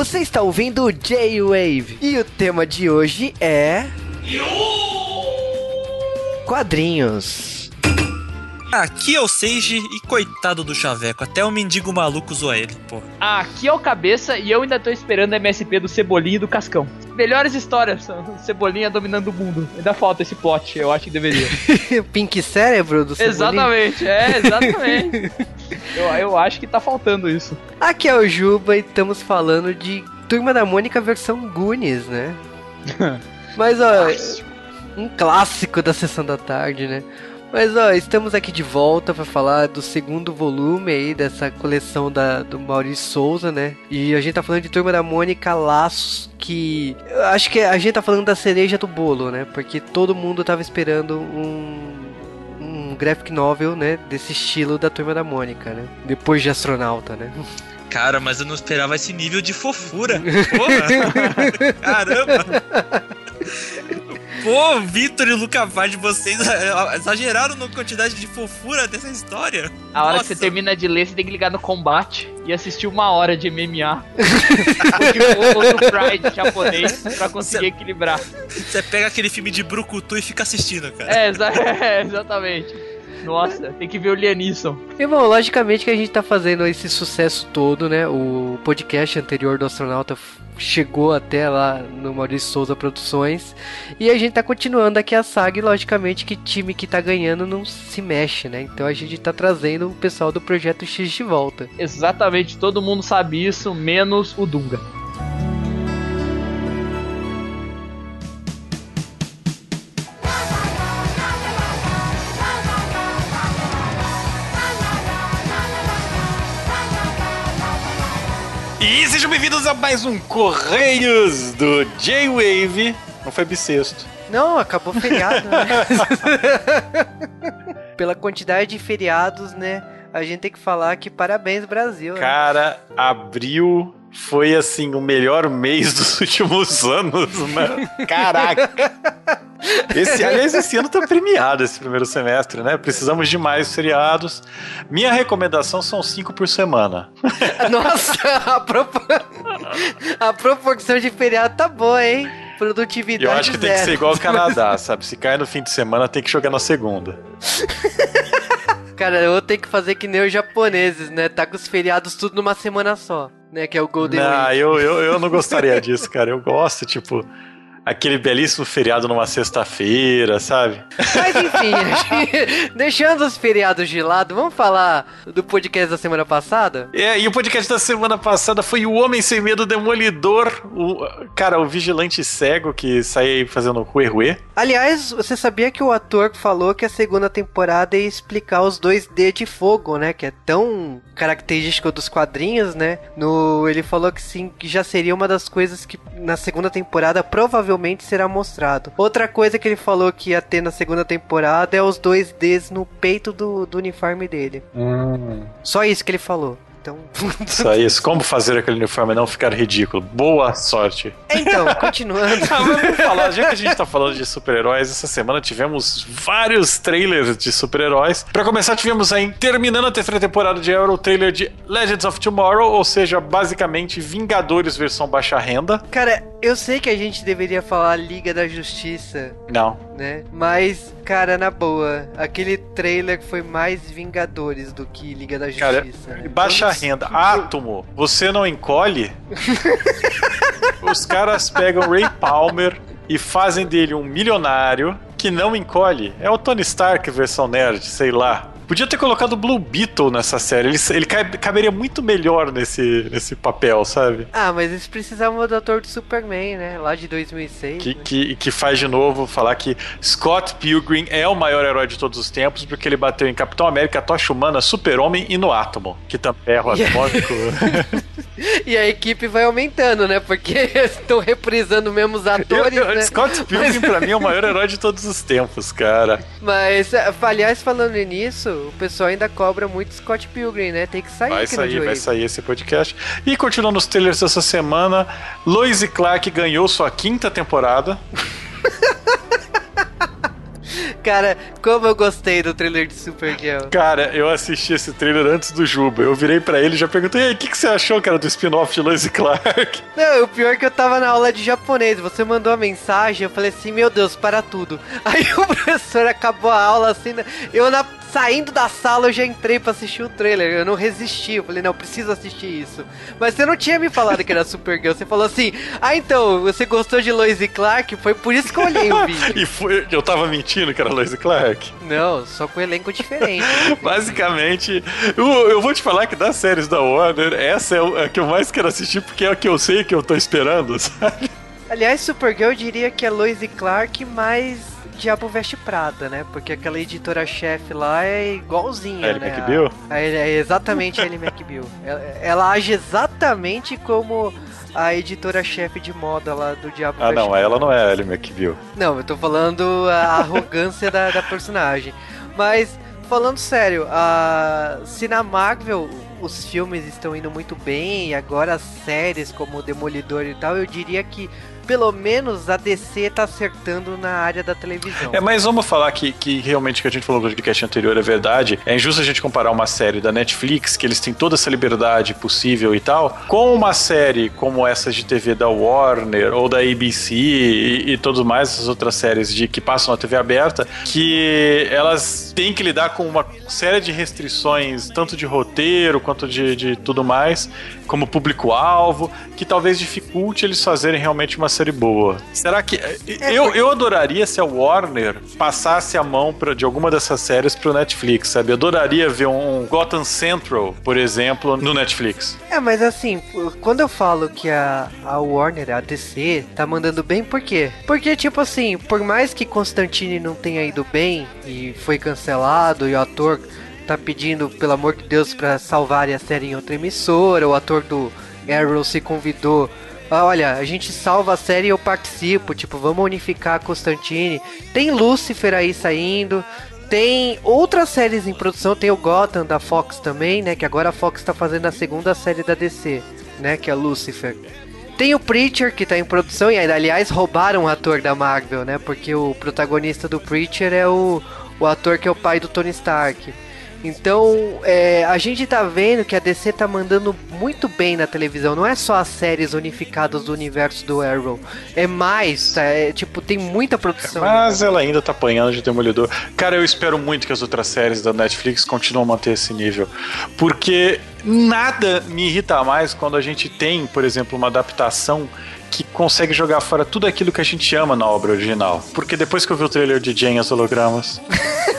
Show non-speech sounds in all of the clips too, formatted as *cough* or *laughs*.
Você está ouvindo o J-Wave e o tema de hoje é. Quadrinhos. Aqui é o Seiji e coitado do Chaveco, até o mendigo maluco zoa ele, pô. Aqui é o Cabeça e eu ainda tô esperando a MSP do Cebolinha e do Cascão. Melhores histórias, *laughs* Cebolinha dominando o mundo. Ainda falta esse plot, eu acho que deveria. *laughs* Pink Cérebro do Cebolinha? Exatamente, é, exatamente. *laughs* eu, eu acho que tá faltando isso. Aqui é o Juba e estamos falando de Turma da Mônica versão Goonies, né? Mas, ó, um clássico da sessão da tarde, né? Mas ó, estamos aqui de volta para falar do segundo volume aí dessa coleção da, do Maurício Souza, né? E a gente tá falando de Turma da Mônica Laços, que eu acho que a gente tá falando da cereja do bolo, né? Porque todo mundo tava esperando um um graphic novel, né, desse estilo da Turma da Mônica, né? Depois de Astronauta, né? Cara, mas eu não esperava esse nível de fofura. Porra! *laughs* Caramba! *laughs* Pô, Vitor e Luca Vaz, vocês *laughs* exageraram na quantidade de fofura dessa história. A hora Nossa. que você termina de ler, você tem que ligar no combate e assistir uma hora de MMA. *laughs* ou do Pride japonês pra conseguir cê, equilibrar. Você pega aquele filme de Brucutu e fica assistindo, cara. É, exa *laughs* é exatamente. Nossa, tem que ver o Lianisson. E bom, logicamente que a gente tá fazendo esse sucesso todo, né? O podcast anterior do Astronauta chegou até lá no Maurício Souza Produções. E a gente tá continuando aqui a saga e logicamente que time que tá ganhando não se mexe, né? Então a gente tá trazendo o pessoal do Projeto X de volta. Exatamente, todo mundo sabe isso, menos o Dunga. E sejam bem-vindos a mais um Correios do J-Wave. Não foi bissexto. Não, acabou feriado, né? *laughs* Pela quantidade de feriados, né? A gente tem que falar que parabéns, Brasil. Né? Cara, abril foi assim o melhor mês *laughs* dos últimos anos, né? Caraca! *laughs* Esse, aliás, esse ano tá premiado esse primeiro semestre, né? Precisamos de mais feriados. Minha recomendação são cinco por semana. *laughs* Nossa, a, propor... a proporção de feriado tá boa, hein? Produtividade. Eu acho que zero. tem que ser igual ao Canadá, *laughs* sabe? Se cai no fim de semana, tem que jogar na segunda. Cara, eu vou ter que fazer que nem os japoneses, né? Tá com os feriados tudo numa semana só, né? Que é o Golden não, Week. Eu, eu, eu não gostaria disso, cara. Eu gosto, tipo aquele belíssimo feriado numa sexta-feira, sabe? Mas enfim, *laughs* *laughs* deixando os feriados de lado, vamos falar do podcast da semana passada? É, e o podcast da semana passada foi o Homem Sem Medo Demolidor, o, cara, o vigilante cego que sai fazendo ruê ruê. Aliás, você sabia que o ator falou que a segunda temporada ia explicar os dois D de fogo, né? Que é tão característico dos quadrinhos, né? No, ele falou que sim, que já seria uma das coisas que na segunda temporada provavelmente provavelmente será mostrado. Outra coisa que ele falou que ia ter na segunda temporada é os dois Ds no peito do, do uniforme dele. Hum. Só isso que ele falou. Então. *laughs* Só isso. Como fazer aquele uniforme não ficar ridículo? Boa sorte. Então, continuando. *laughs* ah, vamos falar, já que a gente tá falando de super-heróis, essa semana tivemos vários trailers de super-heróis. Para começar, tivemos aí, terminando a terceira temporada de Arrow, o trailer de Legends of Tomorrow, ou seja, basicamente Vingadores versão baixa renda. Cara, eu sei que a gente deveria falar Liga da Justiça. Não. Né? Mas, cara, na boa, aquele trailer foi mais Vingadores do que Liga da Justiça. Cara, baixa Todos... renda. Átomo, você não encolhe? *laughs* Os caras pegam Ray Palmer e fazem dele um milionário que não encolhe. É o Tony Stark versão nerd, sei lá. Podia ter colocado o Blue Beetle nessa série. Ele, ele caberia muito melhor nesse, nesse papel, sabe? Ah, mas eles precisavam do ator do Superman, né? Lá de 2006. Que, né? que, que faz de novo falar que Scott Pilgrim é o maior herói de todos os tempos porque ele bateu em Capitão América, Tocha Humana, Super-Homem e no Átomo, que também é *laughs* o atmósfico. *laughs* *laughs* e a equipe vai aumentando, né? Porque *laughs* estão reprisando mesmo os atores. Eu, eu, né? Scott Pilgrim, mas... pra mim, é o maior herói de todos os tempos, cara. Mas, aliás, falando nisso, o pessoal ainda cobra muito Scott Pilgrim, né? Tem que sair vai sair, Vai sair esse podcast. E continuando os trailers dessa semana, Lois e Clark ganhou sua quinta temporada. *laughs* Cara, como eu gostei do trailer de Supergirl. Cara, eu assisti esse trailer antes do Juba. Eu virei pra ele e já perguntei: e aí, o que, que você achou, cara, do spin-off de Lois Clark? *laughs* Não, o pior é que eu tava na aula de japonês. Você mandou a mensagem, eu falei assim: meu Deus, para tudo. *laughs* Aí o professor acabou a aula assim. né? Eu na saindo da sala eu já entrei pra assistir o trailer. Eu não resisti. Eu falei, não, eu preciso assistir isso. Mas você não tinha me falado que era Supergirl. Você falou assim, ah, então, você gostou de Lois Clark? Foi por isso que eu olhei o *laughs* vídeo. e foi, eu tava mentindo que era Lois e Clark. Não, só com elenco diferente. *laughs* Basicamente, eu, eu, vou te falar que das séries da Warner, essa é a que eu mais quero assistir porque é a que eu sei que eu tô esperando, *laughs* sabe? Aliás, Supergirl eu diria que é Lois e Clark mais Diabo Veste Prada, né? Porque aquela editora-chefe lá é igualzinha, Ellie né? McBeal? A, é exatamente a Ellie *laughs* McBeal. Ela, ela, age exatamente como a editora-chefe de moda lá do Diabo Ah, não, ela não é a Ellie McBeal. Não, eu tô falando a *laughs* arrogância da, da personagem. Mas, falando sério, a, se na Marvel os filmes estão indo muito bem, e agora as séries como Demolidor e tal, eu diria que pelo menos a DC tá acertando na área da televisão. É, mas vamos falar que, que realmente o que a gente falou no podcast anterior é verdade. É injusto a gente comparar uma série da Netflix, que eles têm toda essa liberdade possível e tal, com uma série como essas de TV da Warner ou da ABC e, e todas mais essas outras séries de que passam na TV aberta, que elas têm que lidar com uma série de restrições, tanto de roteiro quanto de, de tudo mais, como público-alvo, que talvez dificulte eles fazerem realmente uma série boa. Será que. eu, eu adoraria se a Warner passasse a mão pra, de alguma dessas séries pro Netflix, sabe? Eu adoraria ver um Gotham Central, por exemplo, no Netflix. É, mas assim, quando eu falo que a, a Warner, a DC, tá mandando bem, por quê? Porque, tipo assim, por mais que Constantine não tenha ido bem e foi cancelado e o ator tá pedindo, pelo amor de Deus, para salvar a série em outra emissora, o ator do Arrow se convidou ah, olha, a gente salva a série e eu participo, tipo, vamos unificar Constantine. Tem Lucifer aí saindo, tem outras séries em produção, tem o Gotham da Fox também, né, que agora a Fox tá fazendo a segunda série da DC, né, que é Lucifer. Tem o Preacher que tá em produção e aliás roubaram o ator da Marvel, né, porque o protagonista do Preacher é o, o ator que é o pai do Tony Stark. Então, é, a gente tá vendo que a DC tá mandando muito bem na televisão. Não é só as séries unificadas do universo do Arrow. É mais, tá? É, tipo, tem muita produção. Mas ela ainda tá apanhando de Demolidor. Cara, eu espero muito que as outras séries da Netflix continuem a manter esse nível. Porque nada me irrita mais quando a gente tem, por exemplo, uma adaptação que consegue jogar fora tudo aquilo que a gente ama na obra original. Porque depois que eu vi o trailer de Jane as hologramas. *laughs*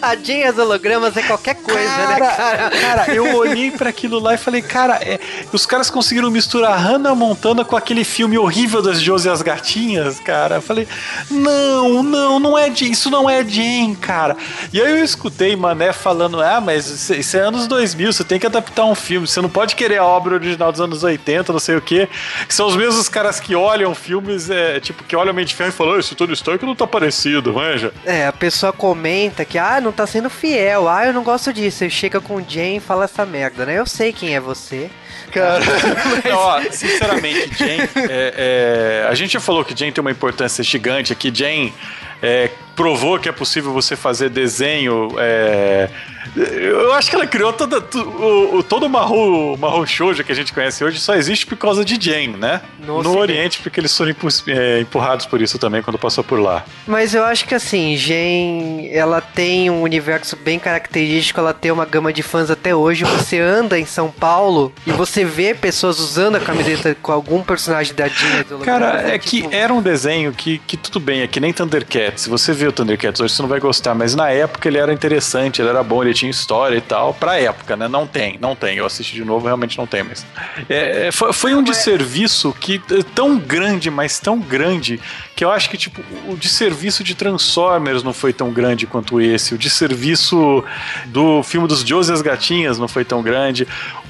A Jane as hologramas é qualquer coisa, cara, né, cara? Cara, eu olhei para aquilo lá e falei, cara, é, os caras conseguiram misturar Hannah Montana com aquele filme horrível das Josie e as Gatinhas, cara. Eu falei, não, não, não é Jane, isso não é Jane, cara. E aí eu escutei Mané falando, ah, mas isso é anos 2000, você tem que adaptar um filme, você não pode querer a obra original dos anos 80, não sei o quê. Que são os mesmos caras que olham filmes, é, tipo, que olham Mente Ferro e falam, esse Tony Stark não tá parecido, manja. É, a pessoa comenta que, ah, não tá sendo fiel, ah, eu não gosto disso. Aí chega com o Jane e fala essa merda, né? Eu sei quem é você. Cara, *laughs* não, ó, *laughs* sinceramente, Jane, é, é, a gente já falou que Jane tem uma importância gigante aqui. Jane é, provou que é possível você fazer desenho. É, eu acho que ela criou toda, o, todo o Mahou, Mahou Shoujo que a gente conhece hoje só existe por causa de Jane, né? No, no Oriente, porque eles foram é, empurrados por isso também quando passou por lá. Mas eu acho que assim, Jane, ela tem um universo bem característico, ela tem uma gama de fãs até hoje. Você anda em São Paulo e você vê pessoas usando a camiseta com algum personagem da Jane. Cara, é tipo... que era um desenho que, que tudo bem, é que nem Thundercats. Você vê o Thundercats hoje, você não vai gostar, mas na época ele era interessante, ele era bom, ele tinha história e tal, pra época, né? Não tem, não tem. Eu assisti de novo, realmente não tem, mas. É, foi, foi um desserviço que tão grande, mas tão grande, que eu acho que, tipo, o desserviço de Transformers não foi tão grande quanto esse. O desserviço do filme dos Josie e as Gatinhas não foi tão grande.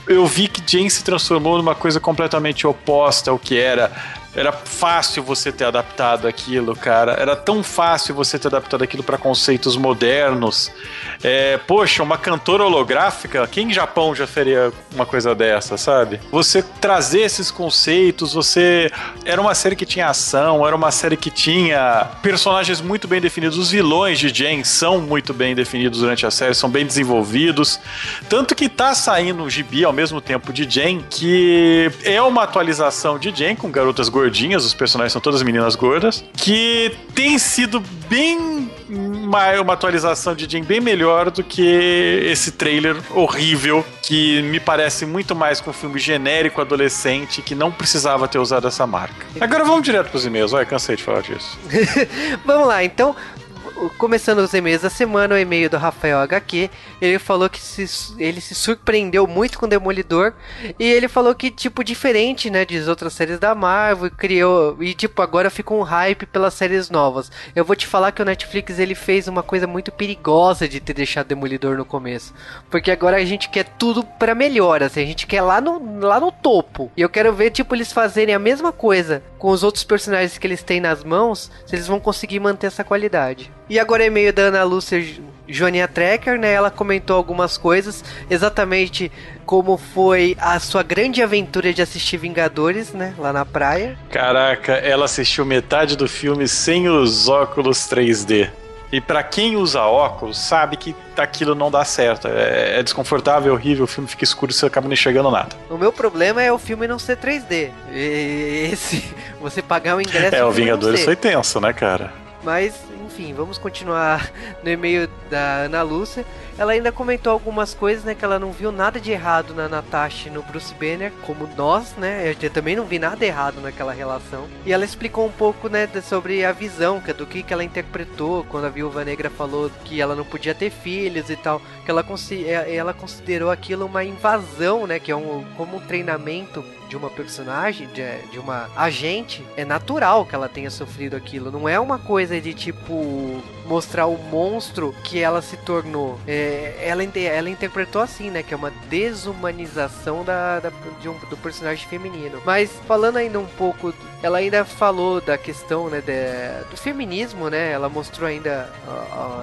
Eu vi que Jane se transformou numa coisa completamente oposta ao que era Era fácil você ter adaptado aquilo, cara. Era tão fácil você ter adaptado aquilo para conceitos modernos. É, poxa, uma cantora holográfica, quem em Japão já faria uma coisa dessa, sabe? Você trazer esses conceitos, você. Era uma série que tinha ação, era uma série que tinha personagens muito bem definidos. Os vilões de Jen são muito bem definidos durante a série, são bem desenvolvidos. Tanto que tá saindo um gibi ao mesmo tempo de Jen, que é uma atualização de Jen com garotas gordinhas, os personagens são todas meninas gordas, que tem sido bem uma, uma atualização de Jen bem melhor do que esse trailer horrível que me parece muito mais com um filme genérico adolescente que não precisava ter usado essa marca. Agora vamos direto pros e-mails, vai, cansei de falar disso. *laughs* Vamos lá, então começando os e-mails da semana, o e-mail do Rafael HQ, ele falou que se, ele se surpreendeu muito com Demolidor e ele falou que, tipo, diferente, né, das outras séries da Marvel, criou e, tipo, agora fica um hype pelas séries novas. Eu vou te falar que o Netflix, ele fez uma coisa muito perigosa de ter deixado Demolidor no começo, porque agora a gente quer tudo para melhor, assim, a gente quer lá no, lá no topo. E eu quero ver, tipo, eles fazerem a mesma coisa com os outros personagens que eles têm nas mãos, se eles vão conseguir manter essa qualidade. E agora é meio da Ana Lúcia Joania Trekker, né? Ela comentou algumas coisas, exatamente como foi a sua grande aventura de assistir Vingadores, né? Lá na praia. Caraca, ela assistiu metade do filme sem os óculos 3D. E para quem usa óculos, sabe que aquilo não dá certo. É, é desconfortável, é horrível, o filme fica escuro e você acaba não enxergando nada. O meu problema é o filme não ser 3D. E esse, *laughs* você pagar o ingresso. É, o Vingadores foi tenso, né, cara? Mas enfim, vamos continuar *laughs* no e-mail da Ana Lúcia. Ela ainda comentou algumas coisas, né? Que ela não viu nada de errado na Natasha e no Bruce Banner, como nós, né? Eu também não vi nada errado naquela relação. E ela explicou um pouco, né, sobre a visão, é do que, que ela interpretou quando a Viúva Negra falou que ela não podia ter filhos e tal. Que ela, é, ela considerou aquilo uma invasão, né? Que é um, como um treinamento de uma personagem, de, de uma agente, é natural que ela tenha sofrido aquilo. Não é uma coisa de tipo mostrar o monstro que ela se tornou. É, ela, ela interpretou assim, né? Que é uma desumanização da, da um, do personagem feminino. Mas falando ainda um pouco, ela ainda falou da questão, né? De, do feminismo, né? Ela mostrou ainda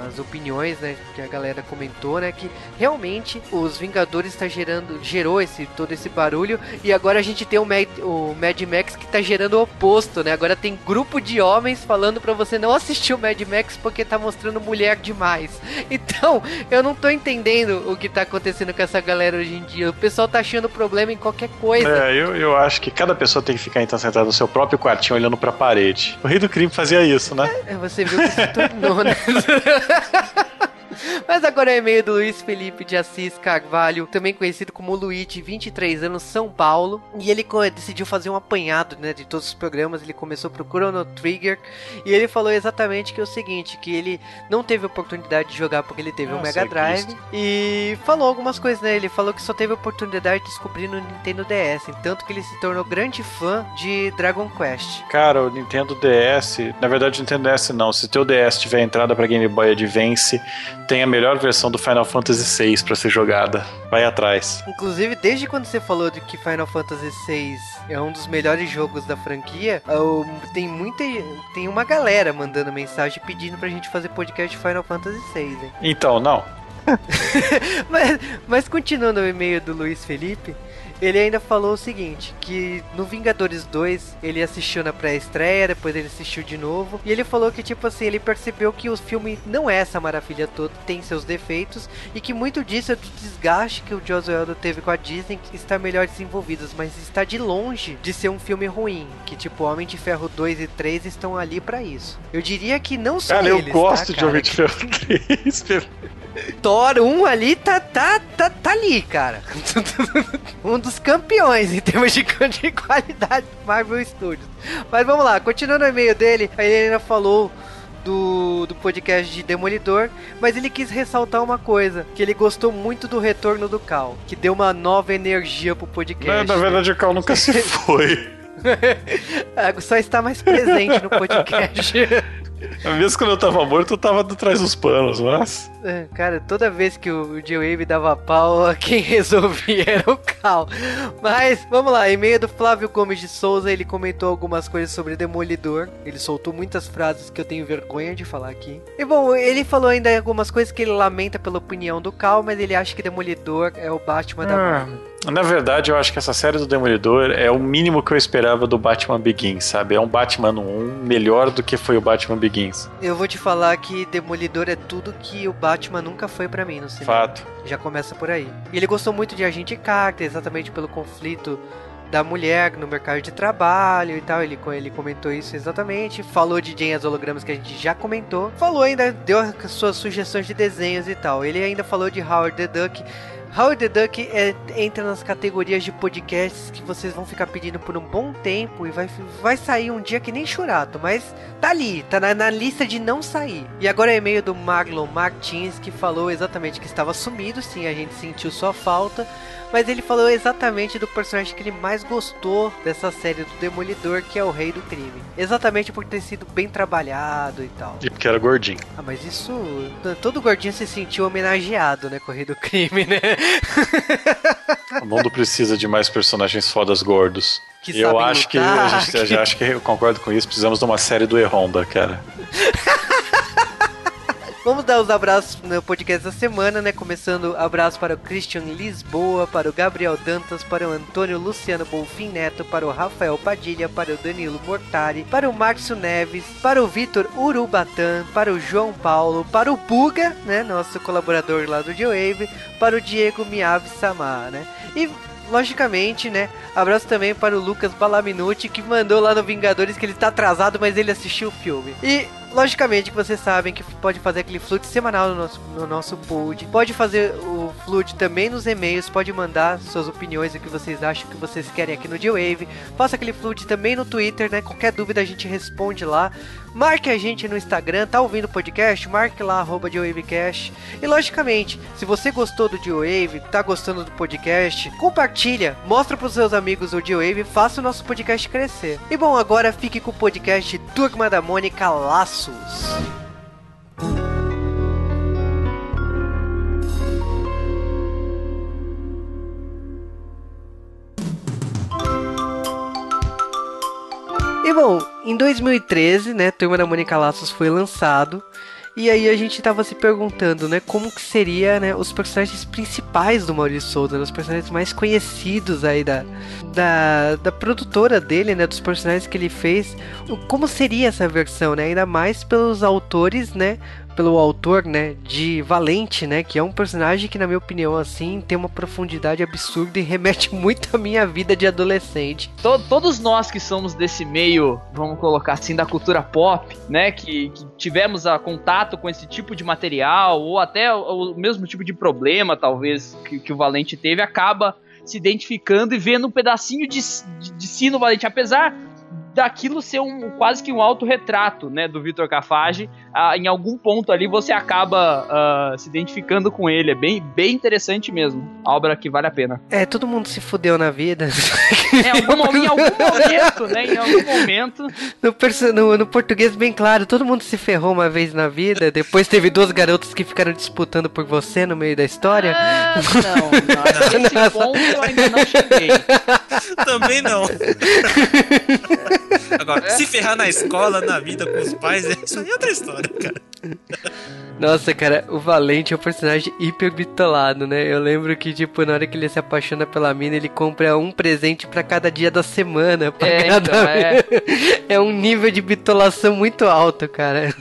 as opiniões, né? Que a galera comentou, né? Que realmente os Vingadores está gerando, gerou esse todo esse barulho e agora a gente tem o Mad, o Mad Max que está gerando o oposto, né? Agora tem grupo de homens falando para você não assistir o Mad Max porque tá tá mostrando mulher demais. *laughs* Então, eu não tô entendendo o que tá acontecendo com essa galera hoje em dia. O pessoal tá achando problema em qualquer coisa. É, eu, eu acho que cada pessoa tem que ficar então sentada no seu próprio quartinho olhando pra parede. O rei do crime fazia isso, né? É, você viu que se tornou, né? *laughs* *laughs* Mas agora é e-mail do Luiz Felipe de Assis Carvalho, também conhecido como Luigi, 23 anos, São Paulo. E ele decidiu fazer um apanhado né, de todos os programas. Ele começou pro Chrono Trigger. E ele falou exatamente que é o seguinte: que ele não teve oportunidade de jogar porque ele teve Nossa, um Mega Drive. Cristo. E falou algumas coisas, né? Ele falou que só teve oportunidade de descobrir no Nintendo DS. Tanto que ele se tornou grande fã de Dragon Quest. Cara, o Nintendo DS, na verdade, o Nintendo DS não. Se teu DS tiver entrada para Game Boy Advance, tem a melhor versão do Final Fantasy VI para ser jogada. Vai atrás. Inclusive, desde quando você falou de que Final Fantasy VI é um dos melhores jogos da franquia, tem muita. Tem uma galera mandando mensagem pedindo pra gente fazer podcast de Final Fantasy VI, hein? Então, não. *laughs* mas, mas continuando o e-mail do Luiz Felipe, ele ainda falou o seguinte, que no Vingadores 2 ele assistiu na pré-estreia, depois ele assistiu de novo, e ele falou que tipo assim, ele percebeu que o filme não é essa maravilha toda, tem seus defeitos, e que muito disso é do desgaste que o Josué Eldo teve com a Disney, que está melhor desenvolvidos, mas está de longe de ser um filme ruim, que tipo Homem de Ferro 2 e 3 estão ali para isso. Eu diria que não só cara, eles, eu gosto tá, de Homem de Ferro 3, *laughs* Thor 1 ali tá, tá, tá, tá ali, cara. *laughs* um dos campeões em termos de, *laughs* de qualidade do Marvel Studios. Mas vamos lá, continuando o e-mail dele, a Helena falou do, do podcast de Demolidor, mas ele quis ressaltar uma coisa, que ele gostou muito do retorno do Cal, que deu uma nova energia pro podcast. Na, na verdade, o Cal nunca *laughs* se foi. Só está mais presente no podcast. Mesmo quando eu tava morto, eu tava atrás dos panos, mas. É, cara, toda vez que o J-Wave dava pau, *laughs* quem resolvia era o Cal. Mas, vamos lá, e-mail do Flávio Gomes de Souza, ele comentou algumas coisas sobre Demolidor. Ele soltou muitas frases que eu tenho vergonha de falar aqui. E bom, ele falou ainda algumas coisas que ele lamenta pela opinião do Cal, mas ele acha que Demolidor é o Batman da Marvel. Na verdade, eu acho que essa série do Demolidor é o mínimo que eu esperava do Batman Begins, sabe? É um Batman 1 melhor do que foi o Batman Begins. Eu vou te falar que Demolidor é tudo que o Batman nunca foi para mim no cinema. Fato. Já começa por aí. E ele gostou muito de Agente Carter, exatamente pelo conflito da mulher no mercado de trabalho e tal. Ele, ele comentou isso exatamente. Falou de Jane as hologramas que a gente já comentou. Falou ainda, deu as suas sugestões de desenhos e tal. Ele ainda falou de Howard the Duck. Howard the Duck é, entra nas categorias de podcasts que vocês vão ficar pedindo por um bom tempo e vai, vai sair um dia que nem churato, mas tá ali, tá na, na lista de não sair. E agora é e-mail do Marlon Martins que falou exatamente que estava sumido, sim, a gente sentiu sua falta, mas ele falou exatamente do personagem que ele mais gostou dessa série do Demolidor, que é o Rei do Crime. Exatamente por ter sido bem trabalhado e tal. E porque era gordinho. Ah, mas isso. Todo gordinho se sentiu homenageado, né? Com o Rei do Crime, né? *laughs* O mundo precisa de mais personagens fodas gordos. Que eu acho lutar, que a gente que... já acho que eu concordo com isso. Precisamos de uma série do E-Honda, cara. *laughs* Vamos dar os abraços no podcast da semana, né? Começando abraço para o Christian Lisboa, para o Gabriel Dantas, para o Antônio Luciano Bolfin Neto, para o Rafael Padilha, para o Danilo Mortari, para o Márcio Neves, para o Vitor Urubatan, para o João Paulo, para o Buga, né? Nosso colaborador lá do G-Wave, para o Diego Miave Samar, né? E logicamente, né? Abraço também para o Lucas Balaminuti, que mandou lá no Vingadores que ele tá atrasado, mas ele assistiu o filme. E Logicamente que vocês sabem que pode fazer aquele flood semanal no nosso, no nosso pod. Pode fazer o flood também nos e-mails. Pode mandar suas opiniões, o que vocês acham que vocês querem aqui no D-Wave. Faça aquele flood também no Twitter, né? Qualquer dúvida a gente responde lá. Marque a gente no Instagram. Tá ouvindo o podcast? Marque lá, arroba. E logicamente, se você gostou do D-Wave, tá gostando do podcast, compartilha, mostra pros seus amigos o D-Wave faça o nosso podcast crescer. E bom, agora fique com o podcast Turma da Mônica Laço. Bom, em 2013, né, Turma da Mônica Laços foi lançado e aí a gente tava se perguntando, né, como que seria, né, os personagens principais do Maurício Souza, né, os personagens mais conhecidos aí da, da, da produtora dele, né, dos personagens que ele fez, como seria essa versão, né, ainda mais pelos autores, né, pelo autor, né, de Valente, né, que é um personagem que na minha opinião assim tem uma profundidade absurda e remete *laughs* muito à minha vida de adolescente. todos nós que somos desse meio, vamos colocar assim, da cultura pop, né, que, que tivemos a contato com esse tipo de material ou até o, o mesmo tipo de problema, talvez que, que o Valente teve, acaba se identificando e vendo um pedacinho de, de, de si no Valente, apesar daquilo ser um quase que um autorretrato, né, do Vitor Cafage. Ah, em algum ponto ali você acaba ah, se identificando com ele. É bem, bem interessante mesmo. A obra que vale a pena. É, todo mundo se fudeu na vida. *laughs* É, algum, em algum momento, né? Em algum momento. No, no, no, português, bem claro, todo mundo se ferrou uma vez na vida. Depois teve duas garotas que ficaram disputando por você no meio da história. Ah, não, não. Nesse *laughs* ponto eu ainda não cheguei. *laughs* Também não. *laughs* Agora, se ferrar na escola, na vida, com os pais, isso aí é outra história, cara. Nossa, cara, o Valente é um personagem hiper bitolado, né? Eu lembro que, tipo, na hora que ele se apaixona pela mina, ele compra um presente para cada dia da semana. Pra é, cada... Então, é. *laughs* é um nível de bitolação muito alto, cara.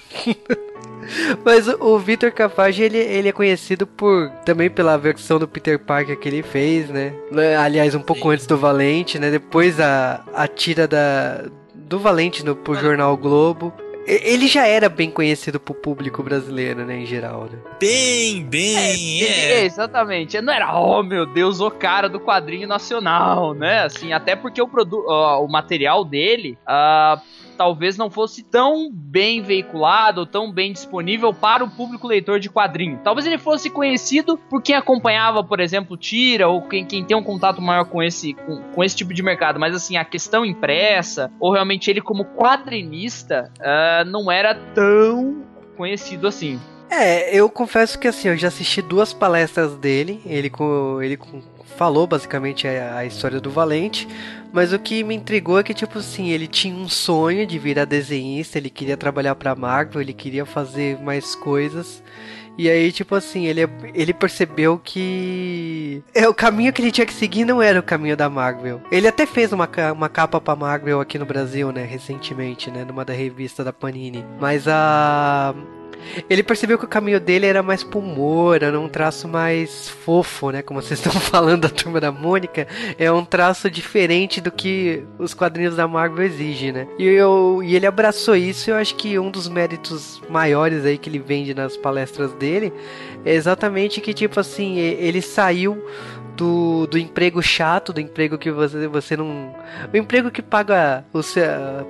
Mas o Victor Cafage, ele, ele é conhecido por também pela versão do Peter Parker que ele fez, né? Aliás, um pouco Sim. antes do Valente, né? Depois a, a tira da, do Valente no, pro jornal Globo. Ele já era bem conhecido pro público brasileiro, né, em geral, né? Bem, bem, é, é. é. Exatamente. Não era, oh meu Deus, o cara do quadrinho nacional, né? Assim, até porque o, produ uh, o material dele uh, talvez não fosse tão bem veiculado, tão bem disponível para o público leitor de quadrinho. Talvez ele fosse conhecido por quem acompanhava, por exemplo, Tira, ou quem, quem tem um contato maior com esse, com, com esse tipo de mercado, mas assim, a questão impressa, ou realmente ele como quadrinista, uh, não era tão conhecido assim. É, eu confesso que assim, eu já assisti duas palestras dele, ele com ele com, falou basicamente a, história do Valente, mas o que me intrigou é que tipo assim, ele tinha um sonho de virar desenhista, ele queria trabalhar para Marvel, ele queria fazer mais coisas. E aí, tipo assim, ele, ele percebeu que é, o caminho que ele tinha que seguir não era o caminho da Marvel. Ele até fez uma, uma capa pra Marvel aqui no Brasil, né, recentemente, né, numa da revista da Panini. Mas a ele percebeu que o caminho dele era mais pro humor, era um traço mais fofo, né? Como vocês *laughs* estão falando da turma da Mônica, é um traço diferente do que os quadrinhos da Marvel exigem, né? E, eu, e ele abraçou isso, eu acho que um dos méritos maiores aí que ele vende nas palestras dele é exatamente que, tipo assim, ele saiu do, do emprego chato, do emprego que você, você não. O emprego que paga, você,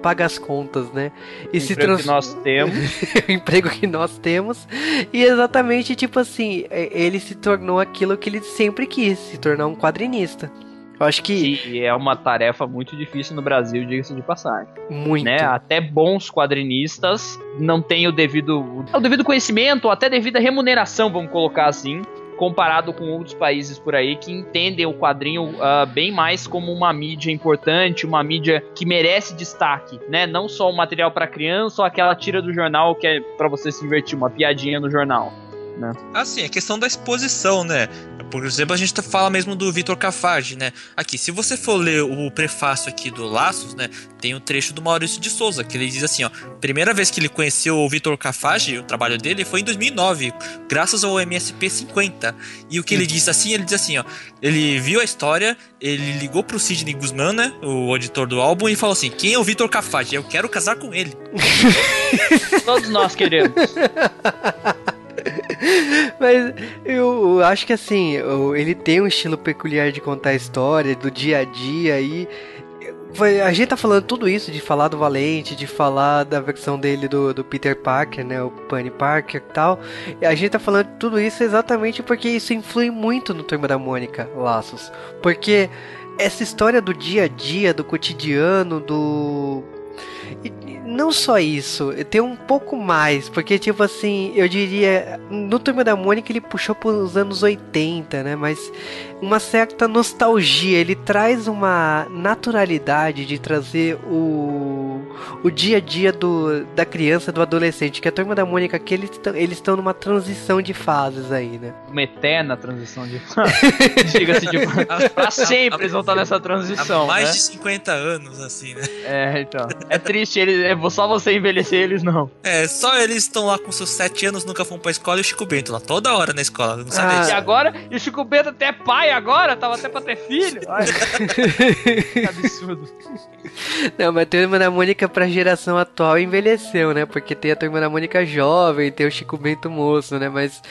paga as contas, né? E o se emprego trans... que nós temos. *laughs* o emprego que nós temos. E exatamente, tipo assim, ele se tornou aquilo que ele sempre quis, se tornar um quadrinista. Eu acho que. E é uma tarefa muito difícil no Brasil, diga-se de passagem. Muito. Né? Até bons quadrinistas não têm o devido, o devido conhecimento, ou até devida remuneração, vamos colocar assim, comparado com outros países por aí que entendem o quadrinho uh, bem mais como uma mídia importante, uma mídia que merece destaque, né? Não só um material para criança ou aquela tira do jornal que é para você se divertir, uma piadinha no jornal. Né? Ah, sim, a questão da exposição, né? Por exemplo, a gente fala mesmo do Vitor Cafage, né? Aqui, se você for ler o prefácio aqui do Laços, né? Tem um trecho do Maurício de Souza, que ele diz assim, ó. Primeira vez que ele conheceu o Vitor Cafage, o trabalho dele, foi em 2009, graças ao MSP 50. E o que ele diz assim, ele diz assim, ó. Ele viu a história, ele ligou pro Sidney Guzman, né? O editor do álbum, e falou assim, quem é o Vitor Cafage? Eu quero casar com ele. *laughs* Todos nós queremos. *laughs* *laughs* Mas eu acho que assim, ele tem um estilo peculiar de contar a história, do dia a dia e. A gente tá falando tudo isso, de falar do Valente, de falar da versão dele do, do Peter Parker, né? O Penny Parker e tal. E a gente tá falando tudo isso exatamente porque isso influi muito no Turma da Mônica, Laços. Porque essa história do dia a dia, do cotidiano, do não só isso, tem um pouco mais, porque tipo assim, eu diria, no Turma da Mônica ele puxou para os anos 80, né? Mas uma certa nostalgia, ele traz uma naturalidade de trazer o, o dia a dia do, da criança, do adolescente, que a Turma da Mônica aqui eles estão eles estão numa transição de fases aí, né? Uma eterna transição de fases. *laughs* Diga-se de pra sempre eles vão estar nessa transição, Há mais né? de 50 anos assim, né? É, então. É triste, eles, é só você envelhecer eles não. É, só eles estão lá com seus 7 anos, nunca foram pra escola e o Chico Bento lá toda hora na escola, não sabe ah, E agora, e o Chico Bento até é pai agora, tava até pra ter filho. *laughs* Que absurdo. Não, mas a Turma da Mônica pra geração atual envelheceu, né? Porque tem a Turma da Mônica jovem, tem o Chico Bento moço, né? Mas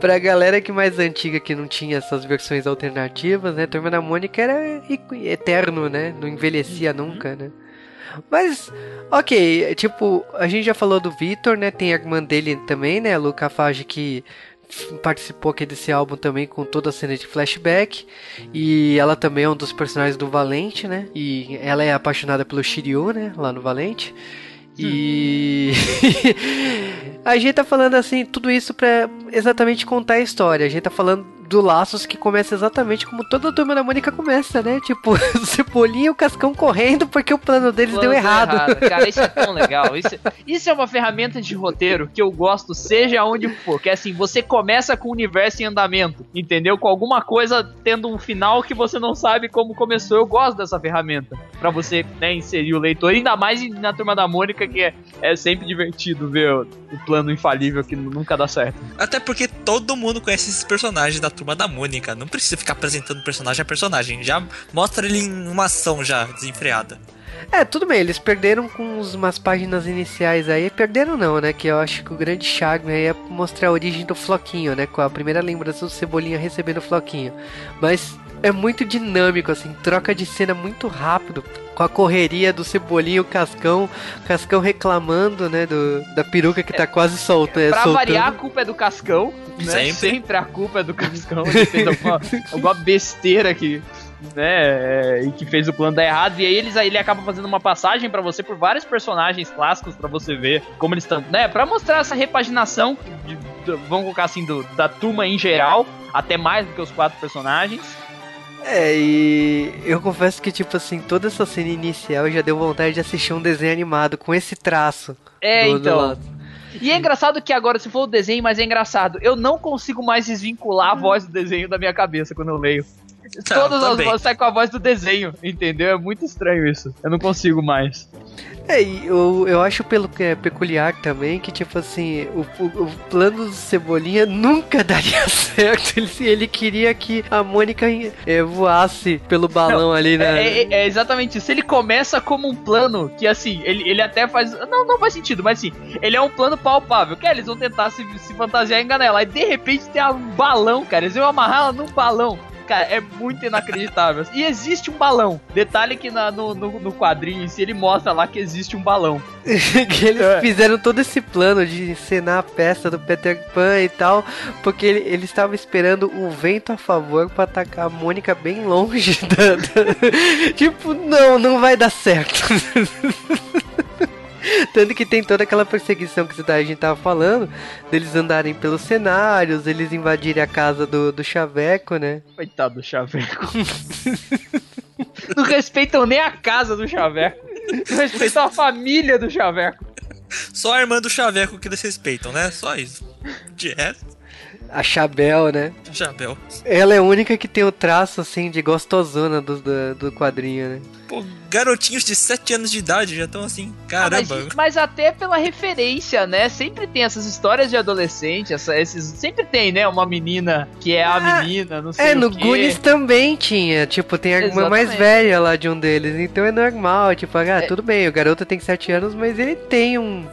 pra galera que mais antiga que não tinha essas versões alternativas, né? A Turma da Mônica era eterno, né? Não envelhecia nunca, né? Mas, ok, tipo, a gente já falou do Victor, né? Tem a irmã dele também, né? A Luca Fage, que participou aqui desse álbum também com toda a cena de flashback. E ela também é um dos personagens do Valente, né? E ela é apaixonada pelo Shiryu, né? Lá no Valente. E *laughs* a gente tá falando assim, tudo isso para exatamente contar a história. A gente tá falando do Laços que começa exatamente como toda a turma da Mônica começa, né? Tipo, *laughs* o Cebolinha e o Cascão correndo porque o plano deles plano deu errado. errado. *laughs* Cara, isso é tão legal. Isso, isso é uma ferramenta de roteiro que eu gosto, seja onde for. Que é assim, você começa com o universo em andamento, entendeu? Com alguma coisa tendo um final que você não sabe como começou. Eu gosto dessa ferramenta para você né, inserir o leitor, ainda mais na turma da Mônica, que é, é sempre divertido ver o, o plano infalível que nunca dá certo. Até porque todo mundo conhece esses personagens da turma da Mônica. Não precisa ficar apresentando personagem a personagem. Já mostra ele em uma ação já desenfreada. É, tudo bem, eles perderam com umas páginas iniciais aí. Perderam não, né? Que eu acho que o grande charme aí é mostrar a origem do Floquinho, né? Com a primeira lembrança do Cebolinha recebendo o Floquinho. Mas é muito dinâmico, assim, troca de cena muito rápido. Com a correria do Cebolinha, o Cascão, Cascão reclamando, né, do, da peruca que tá quase solta. É, pra soltando. variar, a culpa é do Cascão, né? Sempre. Sempre a culpa é do Cascão. Ele fez alguma, *laughs* alguma besteira que né? E que fez o plano dar errado. E aí eles, ele acaba fazendo uma passagem para você por vários personagens clássicos para você ver como eles estão, né? Para mostrar essa repaginação, de, de, vamos colocar assim, do, da turma em geral, até mais do que os quatro personagens. É, e eu confesso que, tipo assim, toda essa cena inicial já deu vontade de assistir um desenho animado com esse traço. É, do, então. Do e é engraçado que agora, se for o desenho, mas é engraçado, eu não consigo mais desvincular a voz do desenho da minha cabeça quando eu leio. Tá, Todas as vozes saem com a voz do desenho, entendeu? É muito estranho isso. Eu não consigo mais. É, e eu, eu acho pelo que é peculiar também que, tipo assim, o, o, o plano do Cebolinha nunca *laughs* daria certo. Ele, ele queria que a Mônica é, voasse pelo balão não, ali, né? É, é, é, exatamente isso. Ele começa como um plano que, assim, ele, ele até faz. Não, não faz sentido, mas assim, ele é um plano palpável. Que é, eles vão tentar se, se fantasiar e enganar ela. Aí de repente tem um balão, cara. Eles vão amarrar ela num balão. Cara, é muito inacreditável. E existe um balão. Detalhe que na, no, no, no, quadrinho se ele mostra lá que existe um balão. *laughs* que eles é. fizeram todo esse plano de encenar a peça do Peter Pan e tal, porque ele, ele estava esperando o vento a favor para atacar a Mônica bem longe *laughs* da, da... *laughs* tipo, não, não vai dar certo. Tanto que tem toda aquela perseguição que a gente tava falando, deles andarem pelos cenários, eles invadirem a casa do, do Chaveco, né? Coitado do Chaveco. *laughs* Não respeitam nem a casa do Chaveco. Não respeitam a família do Chaveco. Só a irmã do Chaveco que eles respeitam, né? Só isso. De resto. A Chabel, né? Chabel. Ela é a única que tem o traço, assim, de gostosona do, do, do quadrinho, né? Pô, garotinhos de 7 anos de idade já estão assim, caramba. Ah, mas, mas, até pela referência, né? Sempre tem essas histórias de adolescente, essa, esses, sempre tem, né? Uma menina que é a ah, menina, não sei É, no Goonies também tinha. Tipo, tem a irmã mais velha lá de um deles. Então é normal, tipo, ah, é. tudo bem, o garoto tem 7 anos, mas ele tem um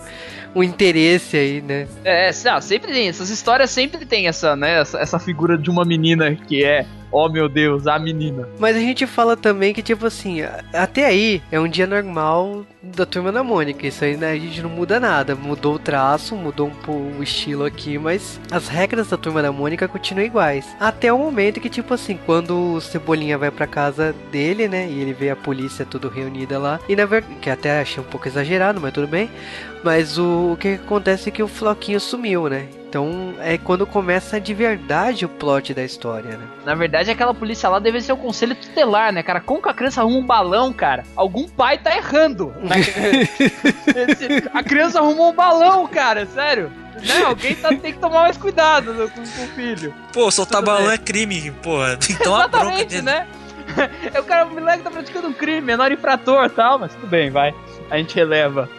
o interesse aí, né? É, não, sempre tem. Essas histórias sempre tem essa, né? Essa, essa figura de uma menina que é oh meu Deus, a menina. Mas a gente fala também que, tipo assim, até aí é um dia normal da turma da Mônica. Isso aí né, a gente não muda nada. Mudou o traço, mudou um pouco o estilo aqui, mas as regras da turma da Mônica continuam iguais. Até o momento que, tipo assim, quando o Cebolinha vai pra casa dele, né? E ele vê a polícia tudo reunida lá. E na verdade, que até achei um pouco exagerado, mas tudo bem. Mas o, o que acontece é que o Floquinho sumiu, né? Então é quando começa de verdade o plot da história, né? Na verdade, aquela polícia lá deve ser o conselho tutelar, né, cara? Como que a criança arruma um balão, cara? Algum pai tá errando. *laughs* Né? a criança arrumou um balão, cara, sério. Né? Alguém tá, tem que tomar mais cuidado né, com, com o filho. Pô, soltar Tudo balão bem. é crime, porra. Tem que tomar Exatamente, né? *laughs* o cara, o moleque tá praticando um crime, menor infrator e tal, mas tudo bem, vai. A gente releva.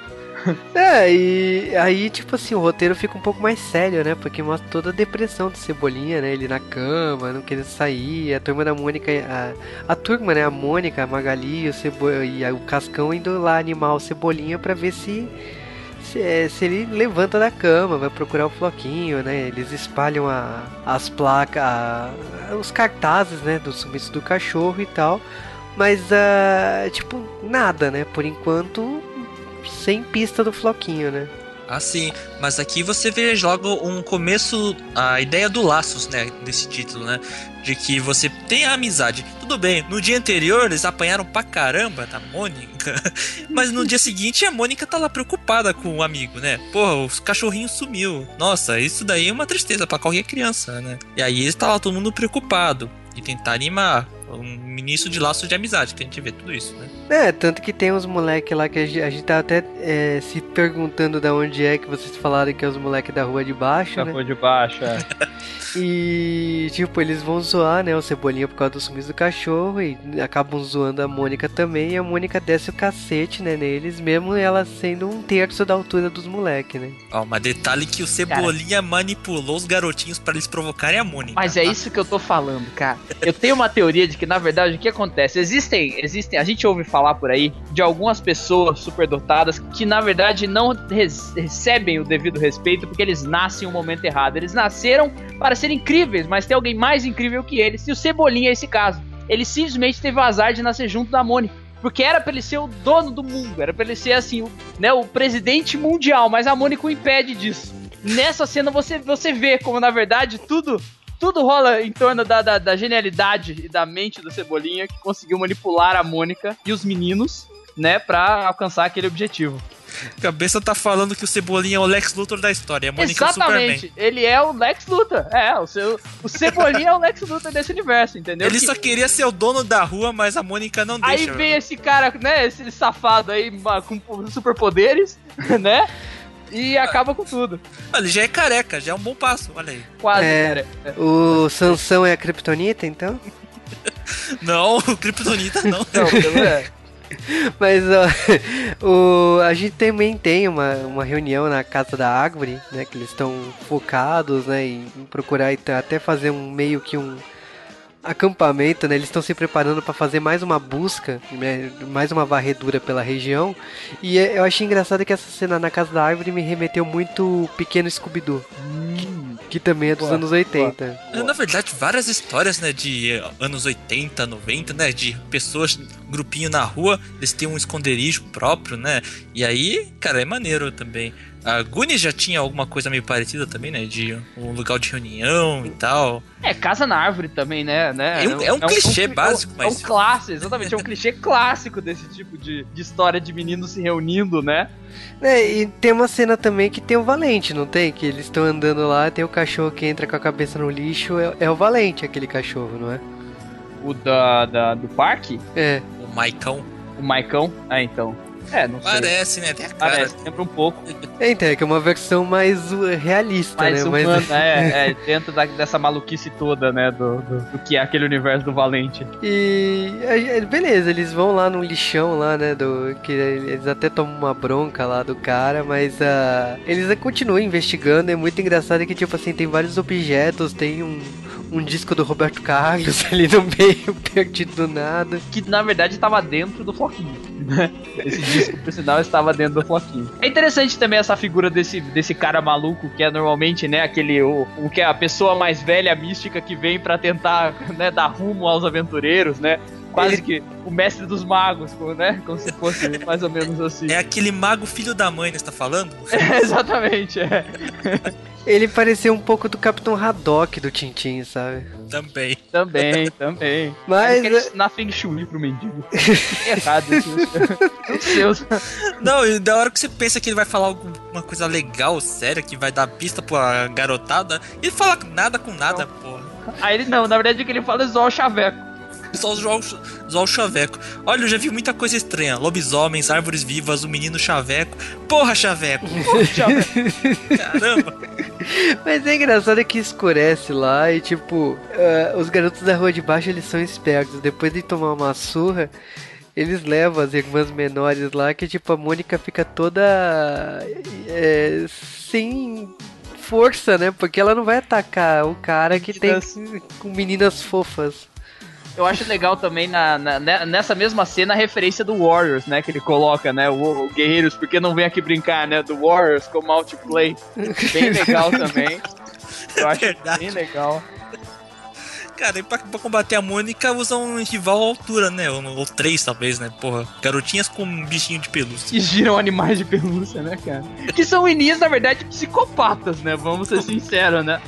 *laughs* É, e aí, tipo assim, o roteiro fica um pouco mais sério, né? Porque mostra toda a depressão do Cebolinha, né? Ele na cama, não querendo sair, a turma da Mônica, a, a turma, né? A Mônica, a Magali o Cebo, e a, o Cascão indo lá animar o Cebolinha pra ver se, se, é, se, ele levanta da cama, vai procurar o Floquinho, né? Eles espalham a, as placas, a, os cartazes, né? Do sumiço do cachorro e tal. Mas, uh, tipo, nada, né? Por enquanto, sem pista do Floquinho, né? Ah, sim. Mas aqui você vê logo um começo, a ideia do laços, né? Desse título, né? De que você tem a amizade. Tudo bem, no dia anterior eles apanharam pra caramba da Mônica. *laughs* Mas no dia seguinte a Mônica tá lá preocupada com o amigo, né? Porra, o cachorrinho sumiu. Nossa, isso daí é uma tristeza para qualquer criança, né? E aí está lá todo mundo preocupado. E tentar animar um início de laço de amizade, que a gente vê tudo isso, né? É, tanto que tem uns moleques lá que a gente, a gente tá até é, se perguntando da onde é que vocês falaram que é os moleques da rua de baixo, da né? rua de baixo, é. *laughs* e, tipo, eles vão zoar, né, o Cebolinha por causa do sumiço do cachorro e acabam zoando a Mônica também e a Mônica desce o cacete, né, neles, mesmo ela sendo um terço da altura dos moleques, né? Ó, mas detalhe que o Cebolinha cara, manipulou os garotinhos para eles provocarem a Mônica. Mas é tá? isso que eu tô falando, cara. Eu tenho uma teoria de que, na verdade, o que acontece? Existem, existem, a gente ouve falar por aí de algumas pessoas superdotadas que na verdade não recebem o devido respeito porque eles nascem um momento errado. Eles nasceram para ser incríveis, mas tem alguém mais incrível que eles. E o Cebolinha é esse caso. Ele simplesmente teve o azar de nascer junto da Mônica. Porque era pra ele ser o dono do mundo, era pra ele ser assim, o, né, o presidente mundial, mas a Mônica o impede disso. Nessa cena você, você vê como, na verdade, tudo tudo rola em torno da, da, da genialidade e da mente do Cebolinha que conseguiu manipular a Mônica e os meninos, né, pra alcançar aquele objetivo. A cabeça tá falando que o Cebolinha é o Lex Luthor da história. A Mônica Exatamente. É o ele é o Lex Luthor. É, o, seu, o Cebolinha é o Lex Luthor desse universo, entendeu? Ele Que- só queria ser o dono da rua, mas a Mônica não Aí deixa. vem esse cara, né, esse safado aí com superpoderes, *laughs* né? E acaba com tudo. Ele já é careca, já é um bom passo. Olha aí. Quase, É. O Sansão é a Kryptonita, então? *laughs* Não, o Kryptonita não. Não, pelo- é. *laughs* Mas ó, o, a gente também tem uma, uma reunião na Casa da Árvore, né? Que eles estão focados, né? Em, em procurar e até fazer um meio que um acampamento, né? Eles estão se preparando para fazer mais uma busca, né, mais uma varredura pela região. E é- eu achei engraçado que essa cena na Casa da Árvore me remeteu muito Pequeno Scooby-Doo, que também é dos Boa, anos 80. Na verdade, várias histórias, né, de anos 80, 90, né, de pessoas, grupinho na rua, eles têm um esconderijo próprio, né, e aí, cara, é maneiro também. A Goonies já tinha alguma coisa meio parecida também, né, de um lugar de reunião e tal. É, casa na árvore também, né? né? É um- é um clichê é básico, é um, mas- É um clássico, exatamente. É um clichê clássico desse tipo de, de história de meninos se reunindo, né? É, e tem uma cena também que tem o Valente, não tem? Que eles estão andando lá, tem o cachorro que entra com a cabeça no lixo, é, é o Valente aquele cachorro, não é? O da, da- do parque, É. O Maicão. o Maicão. É, então. É, não sei. Parece, né, tem a cara. Parece, lembra um pouco. É, então, é que é uma versão mais uh, realista, Mais né? humana, *laughs* é, é, dentro da- dessa maluquice toda, né? Do, do, do que é aquele universo do Valente. E é, beleza, eles vão lá no lixão lá, né? Do, que eles até tomam uma bronca lá do cara, mas ah, eles continuam investigando. É muito engraçado que, tipo assim, tem vários objetos, tem um, um disco do Roberto Carlos *laughs* ali no meio, perdido do nada. Que na verdade estava dentro do floquinho. né? Esse disco, por sinal, estava dentro do floquinho. É interessante também essa figura desse, desse cara maluco, que é normalmente, né, aquele. O, o que é a pessoa mais velha mística que vem pra tentar né, dar rumo aos aventureiros, né? Quase Ele- que o mestre dos magos, como, né? Como se fosse mais ou menos assim. É aquele mago filho da mãe, né, você tá falando? *laughs* exatamente, é. Ele parecia um pouco do Capitão Haddock do Tintin, sabe? Também. Também, também. *laughs* Mas. Ele quer ensinar Feng Shui pro mendigo. *laughs* É errado isso. Meu Deus. Não, e da hora que você pensa que ele vai falar alguma coisa legal, séria, que vai dar pista pra garotada, ele fala nada com nada, porra. Aí ele não, na verdade o que ele fala é zoar o chaveco. Só zoar o, zoar o chaveco. Olha, eu já vi muita coisa estranha. Lobisomens, árvores vivas, o menino chaveco. Porra, chaveco! Chaveco. *laughs* Caramba! Mas é engraçado que escurece lá e, tipo, ah, os garotos da rua de baixo eles são espertos. Depois de tomar uma surra, eles levam as irmãs menores lá, que, tipo, a Mônica fica toda. é, sem força, né? Porque ela não vai atacar o cara que tem com meninas fofas. Eu acho legal também na, na- ne- nessa mesma cena a referência do Warriors, né? Que ele coloca, né? O, o Guerreiros, porque não vem aqui brincar, né? Do Warriors como multiplay. Bem legal *laughs* também. Eu acho Verdade. bem legal. Cara, e pra, pra combater a Mônica usa um rival à altura, né? Ou, ou três, talvez, né? Porra, garotinhas com um bichinho de pelúcia. Que giram animais de pelúcia, né, cara? Que são inis, na verdade, psicopatas, né? Vamos ser sinceros, né?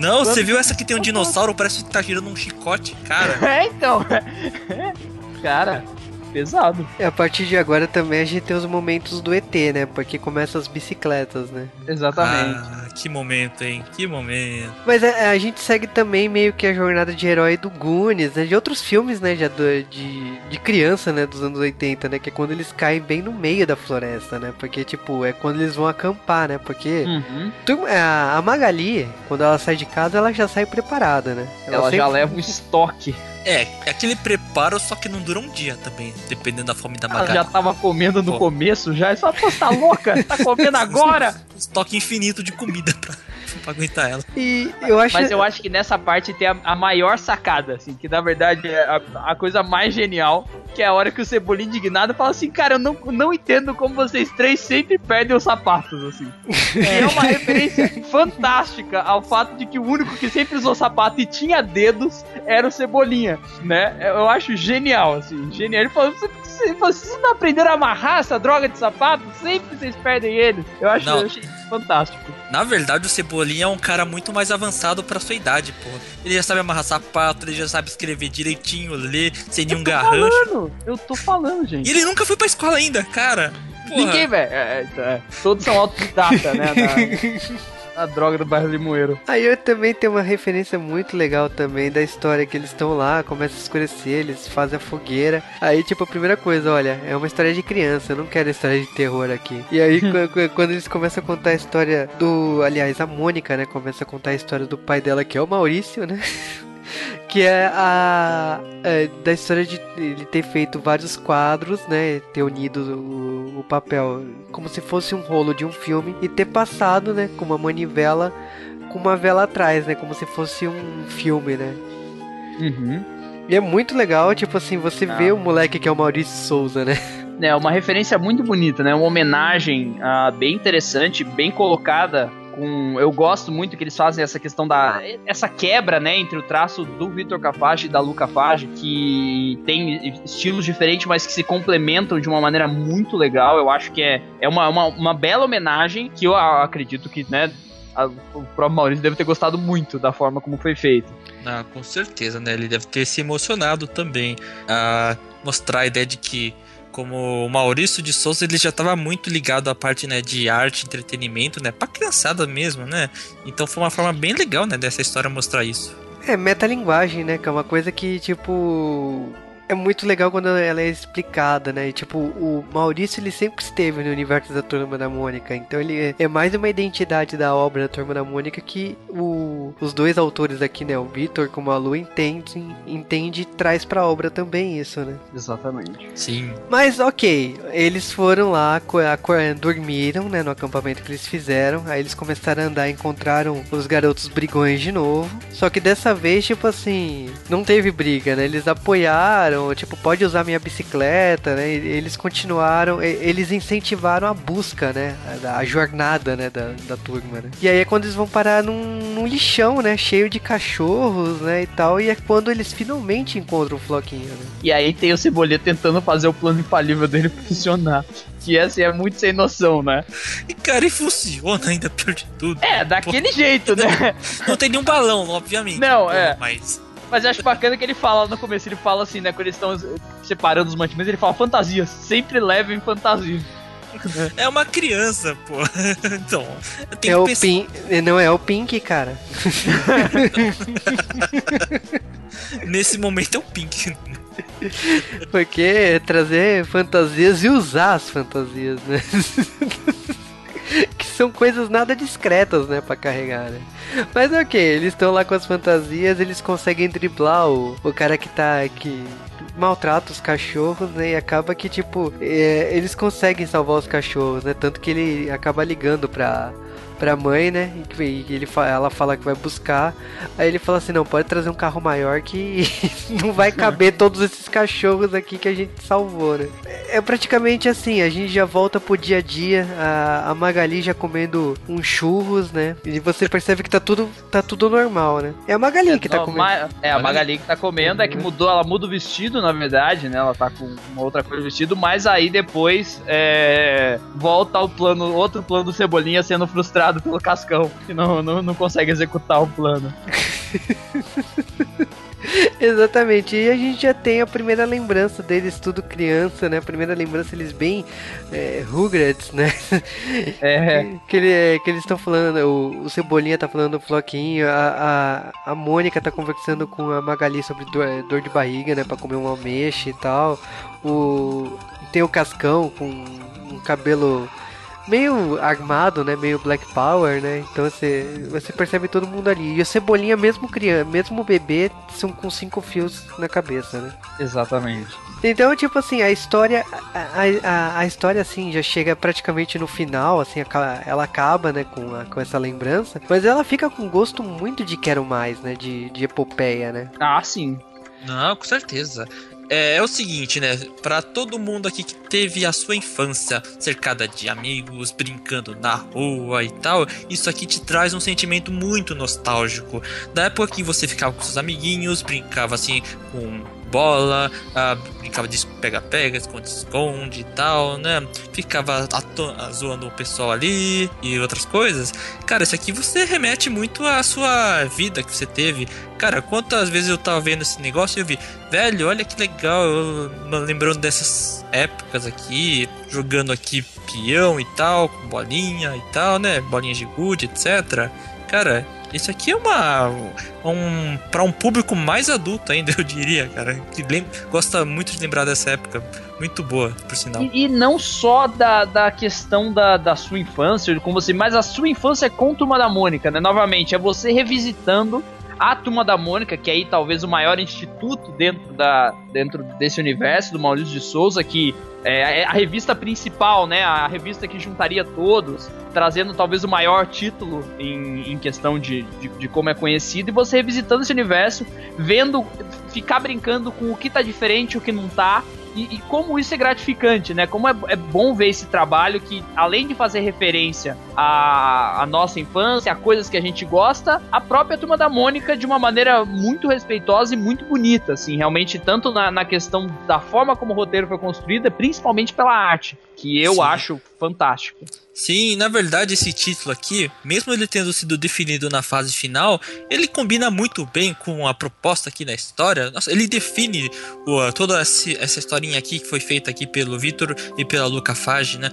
Não, você viu essa que tem um dinossauro, parece que tá girando um chicote? Cara, *laughs* É, então. *laughs* Cara, pesado. E a partir de agora também a gente tem os momentos do ET, né? Porque começa as bicicletas, né? Exatamente. ah, que momento, hein? Que momento. Mas a, a gente segue também meio que a jornada de herói do Goonies, né? De outros filmes, né? Já do- de, de criança, né? Dos anos 80, né? Que é quando eles caem bem no meio da floresta, né? Porque, tipo, é quando eles vão acampar, né? Porque Uhum. tu- a, a Magali, quando ela sai de casa, ela já sai preparada, né? Ela sempre- já leva um estoque. É, é aquele preparo, só que não dura um dia também, dependendo da fome da Ela Magali. já tava comendo no Pô. começo já. E só, pô, você tá louca? Tá comendo *laughs* agora? Estoque infinito de comida pra, *laughs* pra aguentar ela. E eu acho. Mas eu acho que nessa parte tem a, a maior sacada, assim, que na verdade é a, a coisa mais genial que é a hora que o Cebolinha indignado fala assim, cara, eu não, não entendo como vocês três sempre perdem os sapatos, assim. E *laughs* é uma referência fantástica ao fato de que o único que sempre usou sapato e tinha dedos era o Cebolinha, né? Eu acho genial, assim, genial. Ele falou, vocês não aprenderam a amarrar essa droga de sapato? Sempre vocês perdem eles. Eu acho, eu achei fantástico. Na verdade, o Cebolinha é um cara muito mais avançado pra sua idade, pô. Ele já sabe amarrar sapato, ele já sabe escrever direitinho, ler, sem nenhum garrancho. Falando, eu tô falando, gente. E ele nunca foi pra escola ainda, cara. Porra. Ninguém, velho. É, é, é, todos são autodidata, né? *laughs* Da... a droga do bairro Limoeiro. Aí eu também tenho uma referência muito legal também da história que eles estão lá, começa a escurecer, eles fazem a fogueira. Aí, tipo, a primeira coisa, olha, é uma história de criança, eu não quero história de terror aqui. E aí, *laughs* quando eles começam a contar a história do. Aliás, a Mônica, né? Começa a contar a história do pai dela, que é o Maurício, né? *laughs* que é a é, da história de ele ter feito vários quadros, né, ter unido o, o, papel como se fosse um rolo de um filme e ter passado, né, com uma manivela com uma vela atrás, né, como se fosse um filme, né. Uhum. E é muito legal, tipo assim, você ah. vê o moleque que é o Maurício Souza, né. É uma referência muito bonita, né? Uma homenagem uh, bem interessante, bem colocada Eu gosto muito que eles fazem essa questão da. essa quebra, né, entre o traço do Vitor Cafage e da Luca Fage, que tem estilos diferentes, mas que se complementam de uma maneira muito legal. Eu acho que é, é uma, uma, uma bela homenagem que eu acredito que, né, o próprio Maurício deve ter gostado muito da forma como foi feito. Ah, com certeza, né? Ele deve ter se emocionado também a mostrar a ideia de que como o Maurício de Souza, ele já estava muito ligado à parte, né, de arte, entretenimento, né, pra criançada mesmo, né? Então foi uma forma bem legal, né, dessa história mostrar isso. É, metalinguagem, né, que é uma coisa que, tipo, é muito legal quando ela é explicada, né? E, tipo, o Maurício ele sempre esteve no universo da Turma da Mônica, então ele é mais uma identidade da obra da Turma da Mônica que o, os dois autores aqui, né, o Vitor como a Lu entende, entende e traz pra obra também isso, né? Exatamente. Sim. Mas ok, eles foram lá, dormiram, né, no acampamento que eles fizeram, aí eles começaram a andar, encontraram os garotos brigões de novo, só que dessa vez, tipo assim, não teve briga, né? Eles apoiaram tipo, pode usar minha bicicleta, né? Eles continuaram, eles incentivaram a busca, né? A, a jornada, né, da, da turma, né? E aí é quando eles vão parar num, num, lixão, né? Cheio de cachorros, né, e tal, e é quando eles finalmente encontram o Floquinho, né? E aí tem o Cebolinha tentando fazer o plano infalível dele *laughs* funcionar. Que assim, é muito sem noção, né? E cara, e funciona ainda pior de tudo. É, daquele Pô, jeito, né? Não tem nenhum balão, obviamente. Não, é. Mas mas eu acho bacana que ele fala no começo, ele fala assim, né? Quando eles estão separando os mantimentos, ele fala fantasias, sempre levem fantasia. É uma criança, pô. *laughs* Então, é o pensar... Pink, não é o Pink, cara. *laughs* Nesse momento é o Pink. Porque trazer fantasias e usar as fantasias, né? *laughs* *laughs* que são coisas nada discretas, né, para carregar, né? Mas ok, eles estão lá com as fantasias, eles conseguem driblar o, o cara que tá aqui maltrata os cachorros, né? E acaba que, tipo, é, eles conseguem salvar os cachorros, né? Tanto que ele acaba ligando pra, pra mãe, né? E ele, ela fala que vai buscar. Aí ele fala assim: não, pode trazer um carro maior que *laughs* não vai caber todos esses cachorros aqui que a gente salvou, né? É praticamente assim: a gente já volta pro dia a dia. A, a Magali já comendo uns churros, né? E você percebe que tá tudo, tá tudo normal, né? É a Magali é, que tá não, comendo. Ma é, a Magali que tá comendo, é que mudou, ela muda o vestido, na verdade, né? Ela tá com uma outra coisa vestido, mas aí depois é, volta ao plano, outro plano do Cebolinha sendo frustrado pelo Cascão, que não, não, não consegue executar o plano. *laughs* Exatamente, e a gente já tem a primeira lembrança deles, tudo criança, né? A primeira lembrança, eles bem é, Rugrats, né? *laughs* É. Que, ele, que eles estão falando, o, o, Cebolinha tá falando do Floquinho, a, a, a Mônica tá conversando com a Magali sobre dor, dor de barriga, né? Pra comer uma ameixa e tal. O, tem o Cascão com um cabelo meio armado, né? Meio Black Power, né? Então você, você percebe todo mundo ali. E a Cebolinha, mesmo criança, mesmo bebê, são com cinco fios na cabeça, né? Exatamente. Então, tipo assim, a história, a, a, a história, assim, já chega praticamente no final, assim, ela acaba, né, com, a, com essa lembrança, mas ela fica com gosto muito de quero mais, né, de, de epopeia, né? Ah, sim. Não, com certeza é, é, o seguinte, né? Para todo mundo aqui que teve a sua infância cercada de amigos, brincando na rua e tal, isso aqui te traz um sentimento muito nostálgico. Da época que você ficava com seus amiguinhos, brincava assim com bola, ah, brincava de pega-pega, esconde-esconde e tal, né? Ficava zoando o pessoal ali e outras coisas. Cara, isso aqui você remete muito à sua vida que você teve. Cara, quantas vezes eu tava vendo esse negócio e eu vi, velho, olha que legal, eu, lembrando dessas épocas aqui, jogando aqui peão e tal, com bolinha e tal, né? Bolinhas de gude, etc. Cara, isso aqui é uma. Um, para um público mais adulto ainda, *laughs* eu diria, cara. Que gosta muito de lembrar dessa época. Muito boa, por sinal. E, e não só da, da questão da, da sua infância, como você, mas a sua infância é com Turma da Mônica, né? Novamente, é você revisitando a Turma da Mônica, que é aí talvez o maior instituto dentro, da, dentro desse universo do Maurício de Souza, que é, é a revista principal, né? A revista que juntaria todos, trazendo talvez o maior título em, em questão de, de, de, como é conhecido, e você revisitando esse universo, vendo, ficar brincando com o que tá diferente, o que não tá, e, e, como isso é gratificante, né? Como é, é, bom ver esse trabalho que, além de fazer referência à, à, nossa infância, a coisas que a gente gosta, a própria Turma da Mônica, de uma maneira muito respeitosa e muito bonita, assim, realmente, tanto na, na questão da forma como o roteiro foi construído, principalmente pela arte, que eu Sim. acho fantástico. Sim, na verdade esse título aqui, mesmo ele tendo sido definido na fase final, ele combina muito bem com a proposta aqui da história. Nossa, ele define uh, toda essa, essa historinha aqui que foi feita aqui pelo Vitor e pela Luca Fage, né?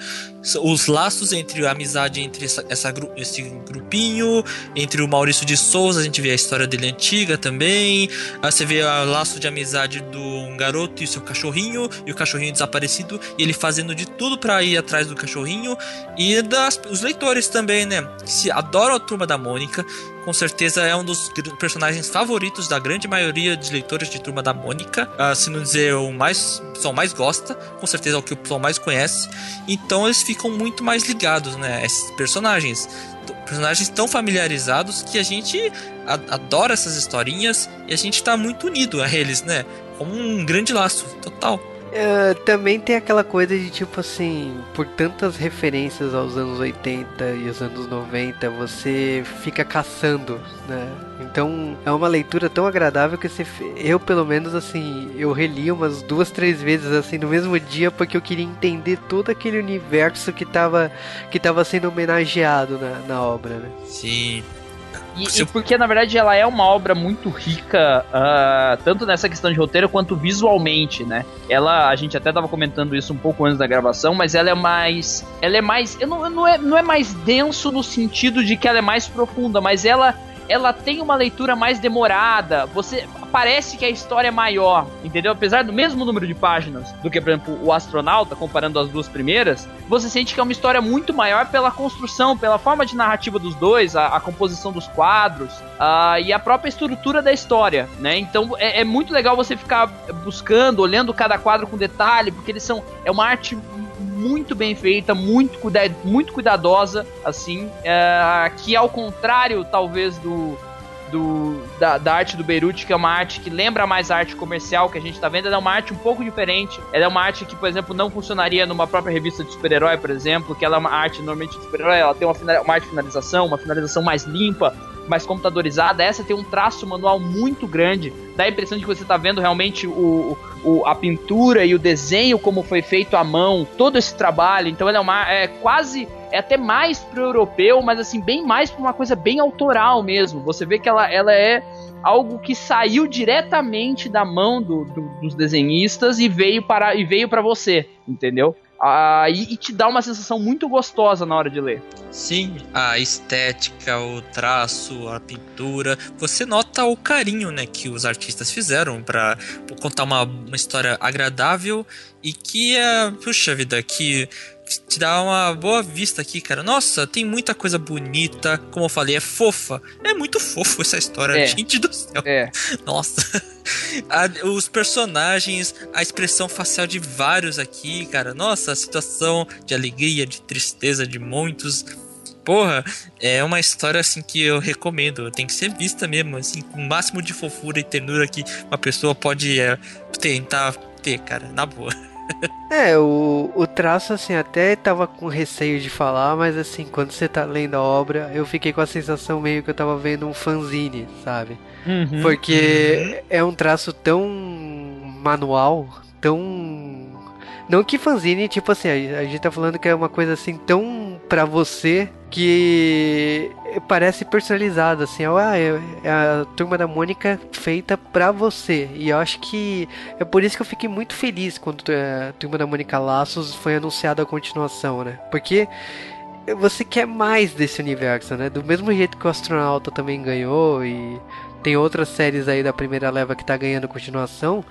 Os laços entre a amizade entre essa, essa, esse grupinho, entre o Maurício de Souza, a gente vê a história dele antiga também. Aí você vê o laço de amizade do um garoto e seu cachorrinho, e o cachorrinho desaparecido, e ele fazendo de tudo para ir atrás do cachorrinho e das, os leitores também, né? Se adoram a Turma da Mônica, com certeza é um dos personagens favoritos da grande maioria de leitores de Turma da Mônica. Uh, se não dizer o mais, o pessoal mais gosta, com certeza é o que o pessoal mais conhece. Então eles ficam muito mais ligados, né? Esses personagens. Personagens tão familiarizados que a gente adora essas historinhas e a gente tá muito unido a eles, né? Como um grande laço, total. Uh, também tem aquela coisa de tipo assim, por tantas referências aos anos 80 e os anos 90, você fica caçando, né? Então é uma leitura tão agradável que você, eu pelo menos assim, eu reli umas duas, três vezes assim no mesmo dia porque eu queria entender todo aquele universo que estava que tava sendo homenageado na, na obra, né? Sim, e, e, porque, na verdade, ela é uma obra muito rica, uh, tanto nessa questão de roteiro quanto visualmente, né? Ela, a gente até tava comentando isso um pouco antes da gravação, mas ela é mais. Ela é mais. Não, não, é, não é mais denso no sentido de que ela é mais profunda, mas ela ela tem uma leitura mais demorada. Você parece que a história é maior, entendeu? Apesar do mesmo número de páginas do que, por exemplo, o Astronauta, comparando as duas primeiras, você sente que é uma história muito maior pela construção, pela forma de narrativa dos dois, a, a composição dos quadros uh, e a própria estrutura da história, né? Então é, é muito legal você ficar buscando, olhando cada quadro com detalhe, porque eles são é uma arte muito bem feita, muito, cuida muito cuidadosa, assim, é, que ao contrário, talvez, do, do da, da, arte do Beirute, que é uma arte que lembra mais a arte comercial que a gente tá vendo, ela é uma arte um pouco diferente. Ela é uma arte que, por exemplo, não funcionaria numa própria revista de super-herói, por exemplo, que ela é uma arte normalmente de super-herói, ela tem uma, uma arte de finalização, uma finalização mais limpa, mais computadorizada. Essa tem um traço manual muito grande. Dá a impressão de que você está vendo realmente o, o, a pintura e o desenho como foi feito à mão, todo esse trabalho. Então ela é uma é quase é até mais pro europeu, mas assim bem mais para uma coisa bem autoral mesmo. Você vê que ela, ela é algo que saiu diretamente da mão do, do, dos desenhistas e veio para e veio para você, entendeu? Ah, e, e, te dá uma sensação muito gostosa na hora de ler. Sim, a estética, o traço, a pintura, você nota o carinho, né, que os artistas fizeram para contar uma, uma história agradável e que é, puxa vida, que te dá uma boa vista aqui, cara. Nossa, tem muita coisa bonita. Como eu falei, é fofa. É muito fofo essa história, é. gente do céu. É. *laughs* Nossa. A, os personagens, a expressão facial de vários aqui, cara. Nossa, a situação de alegria, de tristeza de muitos porra, é uma história assim que eu recomendo. Tem que ser vista mesmo, assim, com o máximo de fofura e ternura que uma pessoa pode é, tentar ter, cara, na boa. *laughs* É, o, o traço, assim, até tava com receio de falar, mas assim, quando você tá lendo a obra, eu fiquei com a sensação meio que eu tava vendo um fanzine, sabe? Uhum, Porque uhum. é um traço tão manual, tão. Não que fanzine, tipo assim, a gente tá falando que é uma coisa assim tão pra você que parece personalizado, assim, ah, é, é a turma da Mônica feita pra você. E eu acho que é por isso que eu fiquei muito feliz quando a turma da Mônica Laços foi anunciada a continuação, né? Porque você quer mais desse universo, né? Do mesmo jeito que o Astronauta também ganhou e tem outras séries aí da primeira leva que tá ganhando continuação.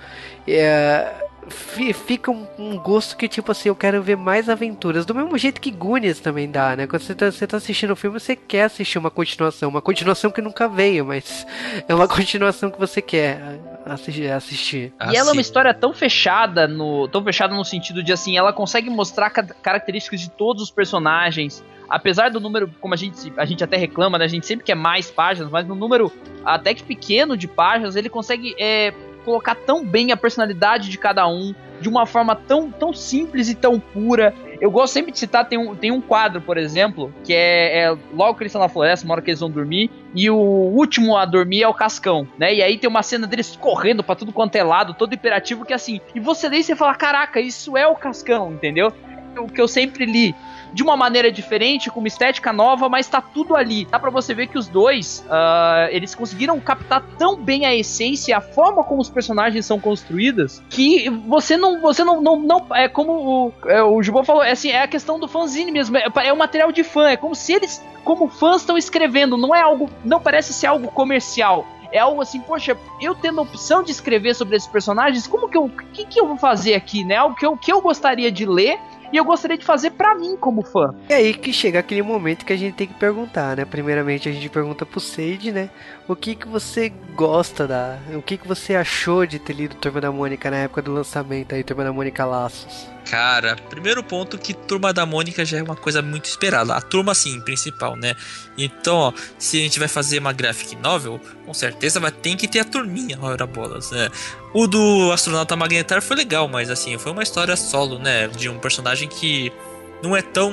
É, fica um, um, gosto que, tipo assim, eu quero ver mais aventuras. Do mesmo jeito que Goonies também dá, né? Quando você tá, você tá assistindo o filme, você quer assistir uma continuação. Uma continuação que nunca veio, mas é uma *laughs* continuação que você quer assistir. assistir. e ela é uma história tão fechada, no tão fechada no sentido de, assim, ela consegue mostrar características de todos os personagens apesar do número, como a gente, a gente até reclama, né, a gente sempre quer mais páginas, mas no número até que pequeno de páginas, ele consegue é, colocar tão bem a personalidade de cada um, de uma forma tão, tão simples e tão pura. Eu gosto sempre de citar, tem um, tem um quadro, por exemplo, que é, é logo que eles estão na floresta, uma hora que eles vão dormir, e o último a dormir é o Cascão, né? E aí tem uma cena deles correndo para tudo quanto é lado, todo imperativo, que é assim, e você lê e você fala, caraca, isso é o Cascão, entendeu? O que eu sempre li de uma maneira diferente, com uma estética nova, mas tá tudo ali. Dá pra você ver que os dois, uh, eles conseguiram captar tão bem a essência, a forma como os personagens são construídos, que você não, você não, não, não é como o, é, o Jubô falou, é assim, é a questão do fanzine mesmo, é, é o material de fã, é como se eles, como fãs, estão escrevendo, não é algo, não parece ser algo comercial, é algo assim, poxa, eu tendo a opção de escrever sobre esses personagens, como que eu, que, que eu vou fazer aqui, né? Algo que eu, que eu gostaria de ler e eu gostaria de fazer para mim como fã. É aí que chega aquele momento que a gente tem que perguntar, né? Primeiramente a gente pergunta pro Sage, né? O que que você gosta da... O que que você achou de ter lido Turma da Mônica na época do lançamento aí, Turma da Mônica Laços? Cara, primeiro ponto que Turma da Mônica já é uma coisa muito esperada. A turma, sim, principal, né? Então, ó, se a gente vai fazer uma graphic novel, com certeza vai ter que ter a turminha, ora bolas, né? O do astronauta magnetar foi legal, mas assim, foi uma história solo, né? De um personagem que não é tão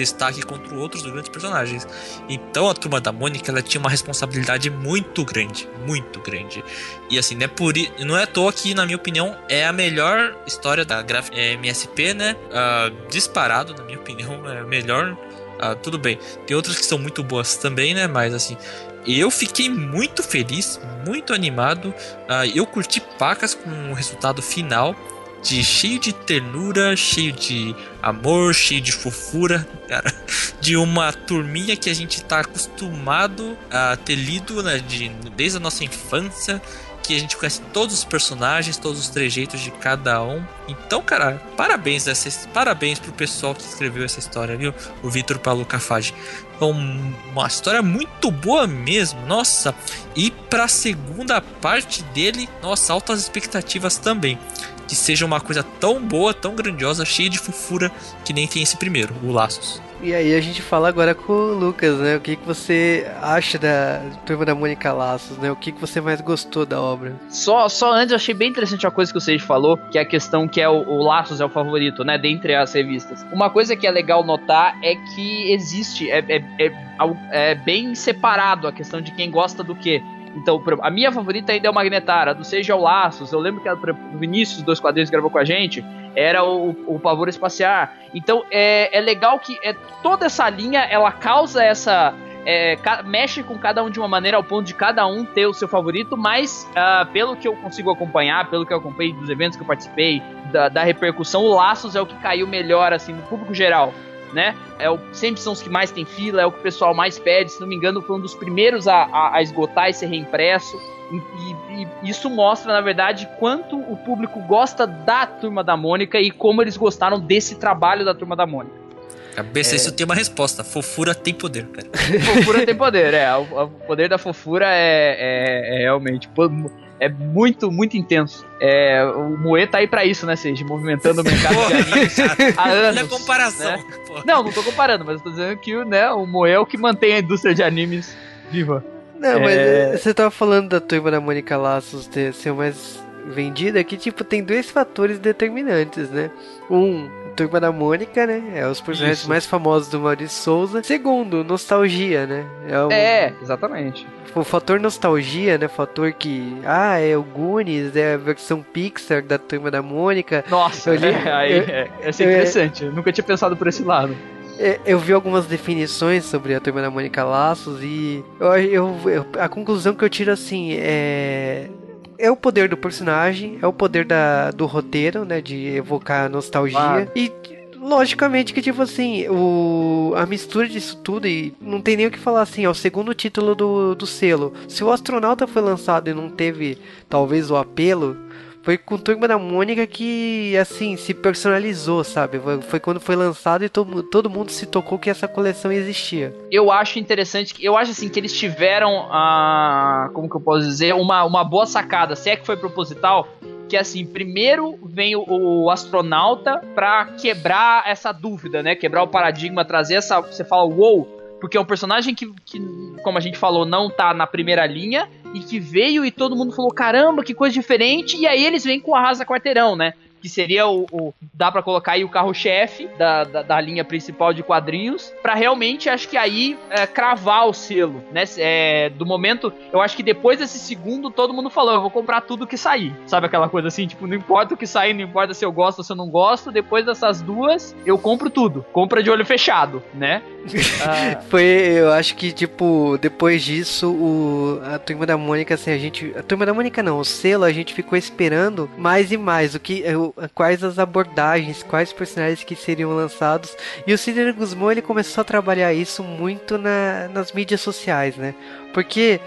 destaque contra outros grandes personagens. Então a turma da Mônica ela tinha uma responsabilidade muito grande, muito grande. E assim, né, por, não é à toa que, na minha opinião, é a melhor história da Graphic é, MSP, né? Uh, disparado, na minha opinião, é a melhor. Uh, tudo bem, tem outras que são muito boas também, né? Mas assim, eu fiquei muito feliz, muito animado. Uh, eu curti pacas com o resultado final de cheio de ternura, cheio de amor, cheio de fofura, cara, *laughs* de uma turminha que a gente tá acostumado a ter lido né, de, desde a nossa infância, que a gente conhece todos os personagens, todos os trejeitos de cada um. Então, cara, parabéns essa, parabéns pro pessoal que escreveu essa história, viu? O Vitor Paulo Cafage. Então, uma história muito boa mesmo, nossa. E pra segunda parte dele, nossa, altas expectativas também que seja uma coisa tão boa, tão grandiosa, cheia de fofura, que nem tem esse primeiro, o Laços. E aí a gente fala agora com o Lucas, né? O que, que você acha da Turma da Mônica Laços, né? O que, que você mais gostou da obra? Só, só antes, eu achei bem interessante uma coisa que o Sage falou, que é a questão que é o, o Laços é o favorito, né? Dentre as revistas. Uma coisa que é legal notar é que existe, é, é, é, é bem separado a questão de quem gosta do que. Então, a minha favorita ainda é o Magnetara, do Seja o Laços. Eu lembro que o Vinícius, dois quadrinhos, gravou com a gente, era o, o Pavor Espacial. Então, é, é legal que é, toda essa linha, ela causa essa... É, mexe com cada um de uma maneira ao ponto de cada um ter o seu favorito, mas uh, pelo que eu consigo acompanhar, pelo que eu acompanhei dos eventos que eu participei, da, da repercussão, o Laços é o que caiu melhor, assim, no público geral né? É o, sempre são os que mais tem fila, é o que o pessoal mais pede. Se não me engano, foi um dos primeiros a, a, a esgotar e ser reimpresso. E, e, isso mostra, na verdade, quanto o público gosta da Turma da Mônica e como eles gostaram desse trabalho da Turma da Mônica. Cabeça, é... isso tem uma resposta. Fofura tem poder, cara. fofura tem poder, é. O, o, poder da fofura é, é, é realmente É muito, muito intenso. É, o Moe tá aí pra isso, né, Seiji? Movimentando o mercado de animes *laughs* há anos. Olha a comparação. né? Não, não tô comparando, mas eu tô dizendo que né, o Moe é o que mantém a indústria de animes viva. Não, mas É. eh, você tava falando da turma da Mônica Laços ter, ser mais vendida, que tipo, tem dois fatores determinantes, né? Um, turma da Mônica, né? É os personagens Isso. mais famosos do Maurício Souza. Segundo, nostalgia, né? É o, É, exatamente. o fator nostalgia, né? Fator que, ah, é o Goonies, é a versão Pixar da turma da Mônica. Nossa, li- é, aí eu- é, essa é interessante. Eu nunca tinha pensado por esse lado. É, Eu vi algumas definições sobre a turma da Mônica Laços e eu, eu- eu- a conclusão que eu tiro assim é. É o poder do personagem, é o poder da, do roteiro, né? De evocar nostalgia. Claro. E logicamente que, tipo assim, o, a mistura disso tudo, e não tem nem o que falar assim, é o segundo título do, do selo. Se o astronauta foi lançado e não teve, talvez, o apelo, foi com Turma da Mônica que, assim, se personalizou, sabe? Foi- quando foi lançado e todo, todo mundo se tocou que essa coleção existia. Eu acho interessante, eu acho assim que eles tiveram a, como que eu posso dizer, uma, uma boa sacada, se é que foi proposital, que assim, primeiro vem o, o astronauta pra quebrar essa dúvida, né? Quebrar o paradigma, trazer essa, você fala, wow, porque é um personagem que, que, como a gente falou, não tá na primeira linha e que veio e todo mundo falou, caramba, que coisa diferente, e aí eles vêm com o Arrasa Quarteirão, né? Que seria o. o- dá pra colocar aí o carro-chefe da, da, da linha principal de quadrinhos. Pra realmente, acho que aí, é, cravar o selo, né? É, do momento. Eu acho que depois desse segundo, todo mundo falou: eu vou comprar tudo que sair. Sabe aquela coisa assim? Tipo, não importa o que sair, não importa se eu gosto ou se eu não gosto. Depois dessas duas, eu compro tudo. Compra de olho fechado, né? *laughs* Ah, Foi, eu acho que, tipo, depois disso, o, a Turma da Mônica, assim, a gente. A Turma da Mônica não, o selo, a gente ficou esperando mais e mais. O que, o- quais as abordagens, quais personagens que seriam lançados. E o Sidney Guzmão, ele começou a trabalhar isso muito na, nas mídias sociais, né? Porque.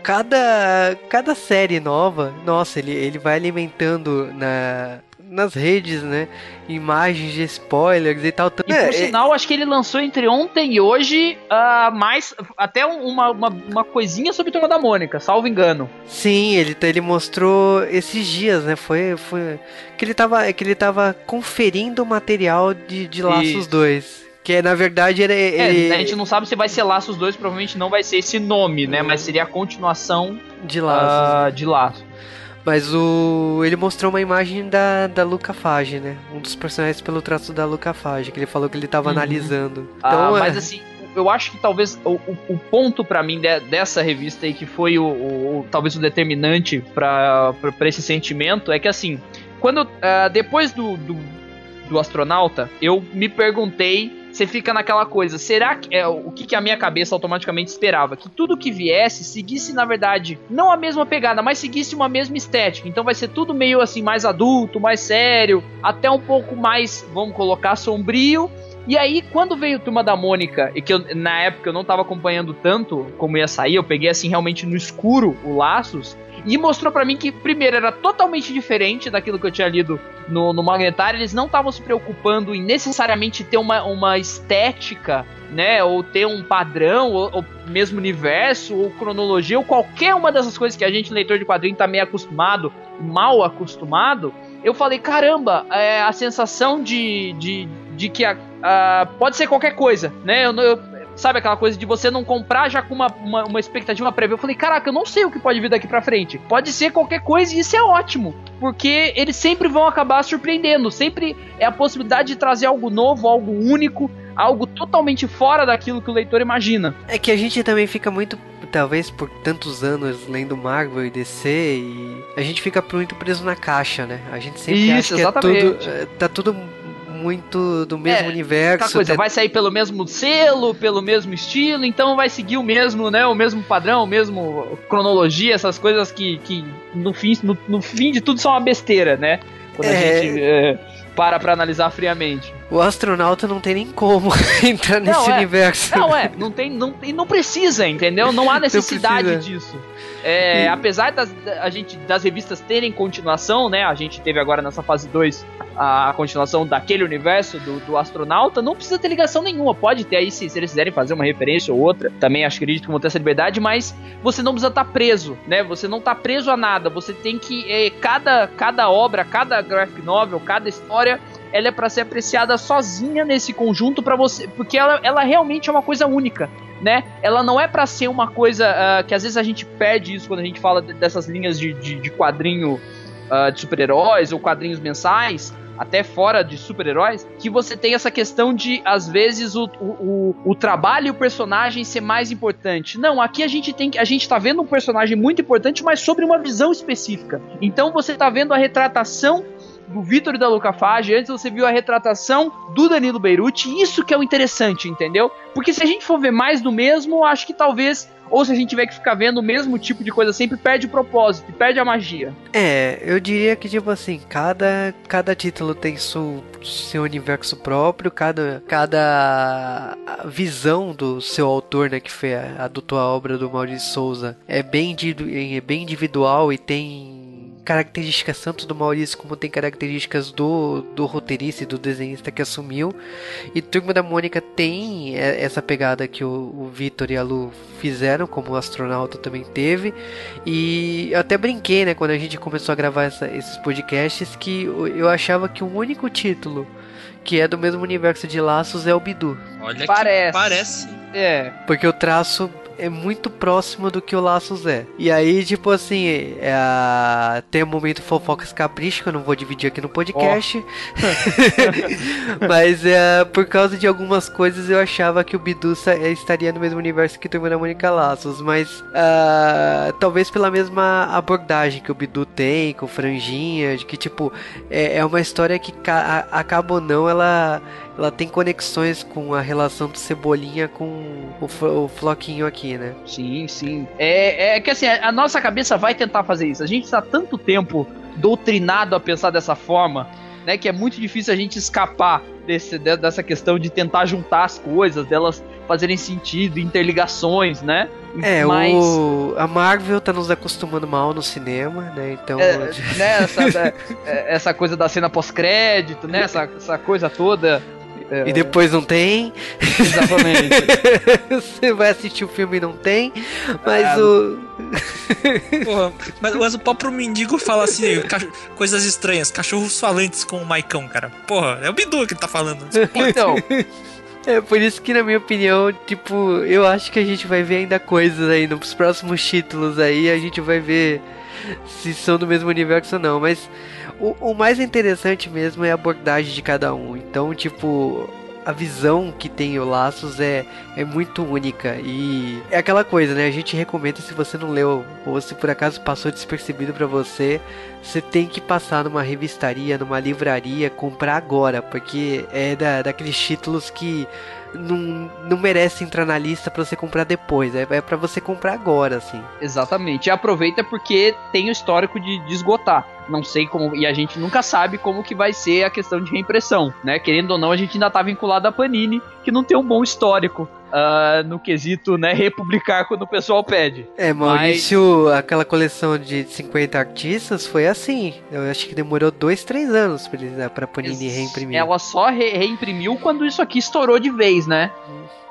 Cada, cada série nova, nossa, ele, ele vai alimentando na, nas redes, né? Imagens de spoilers e tal. E É, por é- sinal, acho que ele lançou entre ontem e hoje ah, mais. Até um- uma, uma, uma coisinha sobre Turma da Mônica, salvo engano. Sim, ele, ele mostrou esses dias, né? Foi, foi que ele tava, é que ele tava conferindo o material de, de Laços Isso. 2. Que na verdade era É, ele, a gente não sabe se vai ser Laços 2, provavelmente não vai ser esse nome, né? Mas seria a continuação de Laços. ah, de Laços. Mas o ele mostrou uma imagem da, da Luca Fage, né? Um dos personagens pelo traço da Luca Fage, que ele falou que ele tava Uhum. analisando. Ah, Então, é- mas assim, eu acho que talvez o, o- ponto pra mim de- dessa revista aí, que foi o, o- talvez o determinante pra esse sentimento, é que assim, quando ah, depois do, do, do astronauta, eu me perguntei. Você fica naquela coisa, será que é o que, que a minha cabeça automaticamente esperava? Que tudo que viesse seguisse, na verdade, não a mesma pegada, mas seguisse uma mesma estética. Então vai ser tudo meio assim, mais adulto, mais sério, até um pouco mais, vamos colocar, sombrio. E aí, quando veio Turma da Mônica, e que eu, na época eu não tava acompanhando tanto como ia sair, eu peguei assim realmente no escuro o Laços, e mostrou pra mim que, primeiro, era totalmente diferente daquilo que eu tinha lido no, no Magnetário, eles não estavam se preocupando em necessariamente ter uma, uma estética, né, ou ter um padrão, ou, ou mesmo universo, ou cronologia, ou qualquer uma dessas coisas que a gente, leitor de quadrinho, tá meio acostumado, mal acostumado, eu falei, caramba, é, a sensação de, de, de que a, a- pode ser qualquer coisa, né? Eu, eu- sabe aquela coisa de você não comprar já com uma, uma, uma expectativa prévia? Eu falei, caraca, eu não sei o que pode vir daqui pra frente. Pode ser qualquer coisa e isso é ótimo, porque eles sempre vão acabar surpreendendo. Sempre é a possibilidade de trazer algo novo, algo único, algo totalmente fora daquilo que o leitor imagina. É que a gente também fica muito, talvez por tantos anos lendo Marvel e DC, e a gente fica muito preso na caixa, né? A gente sempre Isso, acha que é exatamente. tudo, é, tá tudo muito do mesmo É, universo. Coisa, vai sair pelo mesmo selo, pelo mesmo estilo, então vai seguir o mesmo, né? O mesmo padrão, o mesmo cronologia, essas coisas que, que no, fim, no, no fim de tudo são uma besteira, né? Quando a É. gente é, para pra analisar friamente. O astronauta não tem nem como *laughs* entrar nesse Não, é. universo. Não, é, não tem, não, e não precisa, entendeu? Não há necessidade precisa. disso. É, Apesar das, da- a gente, das revistas terem continuação, né? A gente teve agora nessa fase 2 a continuação daquele universo do, do astronauta, não precisa ter ligação nenhuma. Pode ter aí, se, se eles quiserem fazer uma referência ou outra, também acho que acredito que vão ter essa liberdade, mas você não precisa estar tá preso, né? Você não está preso a nada. Você tem que. É, cada, cada obra, cada graphic novel, cada história ela é para ser apreciada sozinha nesse conjunto para você, porque ela, ela realmente é uma coisa única, né? Ela não é para ser uma coisa uh, que às vezes a gente perde isso quando a gente fala dessas linhas de, de, de quadrinho uh, de super-heróis ou quadrinhos mensais, até fora de super-heróis, que você tem essa questão de, às vezes, o, o, o, trabalho e o personagem ser mais importante. Não, aqui a gente tem a gente tá vendo um personagem muito importante, mas sobre uma visão específica. Então você tá vendo a retratação do Vitor da Luca antes você viu a retratação do Danilo Beirute, isso que é o interessante, entendeu? Porque se a gente for ver mais do mesmo, acho que talvez ou se a gente tiver que ficar vendo o mesmo tipo de coisa sempre, perde o propósito, perde a magia. É, eu diria que, tipo assim, cada, cada título tem seu, seu universo próprio, cada, cada visão do seu autor, né, que foi, adotou a obra do Maurício Souza, é bem, é bem individual e tem características tanto do Maurício como tem características do, do roteirista e do desenhista que assumiu. E Turma da Mônica tem essa pegada que o, o Vitor e a Lu fizeram, como o astronauta também teve. E eu até brinquei, né, quando a gente começou a gravar essa, esses podcasts, que eu achava que o único título que é do mesmo universo de Laços é o Bidu. Olha parece. parece. É. Porque o traço é muito próximo do que o Laços é. E aí, tipo assim, é, tem o um momento fofocas capricho, que eu não vou dividir aqui no podcast. Oh. *laughs* *laughs* Mas é, por causa de algumas coisas eu achava que o Bidu estaria no mesmo universo que Turma da Mônica Laços. Mas uh, talvez pela mesma abordagem que o Bidu tem, com Franjinha, de que tipo, é, é uma história que acaba ou não, ela ela tem conexões com a relação do Cebolinha com o, o Floquinho aqui, né? Sim, sim. É, é que assim, a nossa cabeça vai tentar fazer isso. A gente está tanto tempo doutrinado a pensar dessa forma, né? Que é muito difícil a gente escapar desse, dessa questão de tentar juntar as coisas, delas fazerem sentido, interligações, né? É, Mas... o, a Marvel tá nos acostumando mal no cinema, né? Então. É, *laughs* né, essa, é, essa coisa da cena pós-crédito, né? Essa, essa coisa toda é. E depois não tem. Exatamente. *laughs* Você vai assistir o filme e não tem. Mas é, o. Porra, mas, mas, o próprio mendigo fala assim, coisas estranhas, cachorros falantes com o Maicão, cara. Porra, é o Bidu que tá falando. Então. É por isso que, na minha opinião, tipo, eu acho que a gente vai ver ainda coisas aí nos próximos títulos aí, a gente vai ver se são do mesmo universo ou não, mas o, o mais interessante mesmo é a abordagem de cada um. Então, tipo, a visão que tem o Laços é, é muito única e é aquela coisa, né? A gente recomenda se você não leu ou se por acaso passou despercebido para você, você tem que passar numa revistaria, numa livraria, comprar agora, porque é da, daqueles títulos que não, não merece entrar na lista para você comprar depois. É, é para você comprar agora, assim. Exatamente. E aproveita porque tem o histórico de, de esgotar. Não sei como. E a gente nunca sabe como que vai ser a questão de reimpressão, né? Querendo ou não, a gente ainda tá vinculado à Panini, que não tem um bom histórico uh, no quesito, né, republicar quando o pessoal pede. É, Maurício, Mas... aquela coleção de 50 artistas foi assim. Eu acho que demorou dois, três anos pra, pra Panini reimprimir. Ela só re reimprimiu quando isso aqui estourou de vez, né?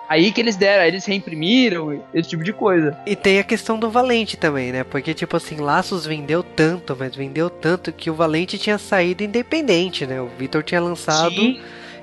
Aí que eles deram, eles reimprimiram, esse tipo de coisa. E tem a questão do Valente também, né? Porque, tipo assim, Laços vendeu tanto, mas vendeu tanto que o Valente tinha saído independente, né? O Victor tinha lançado. Sim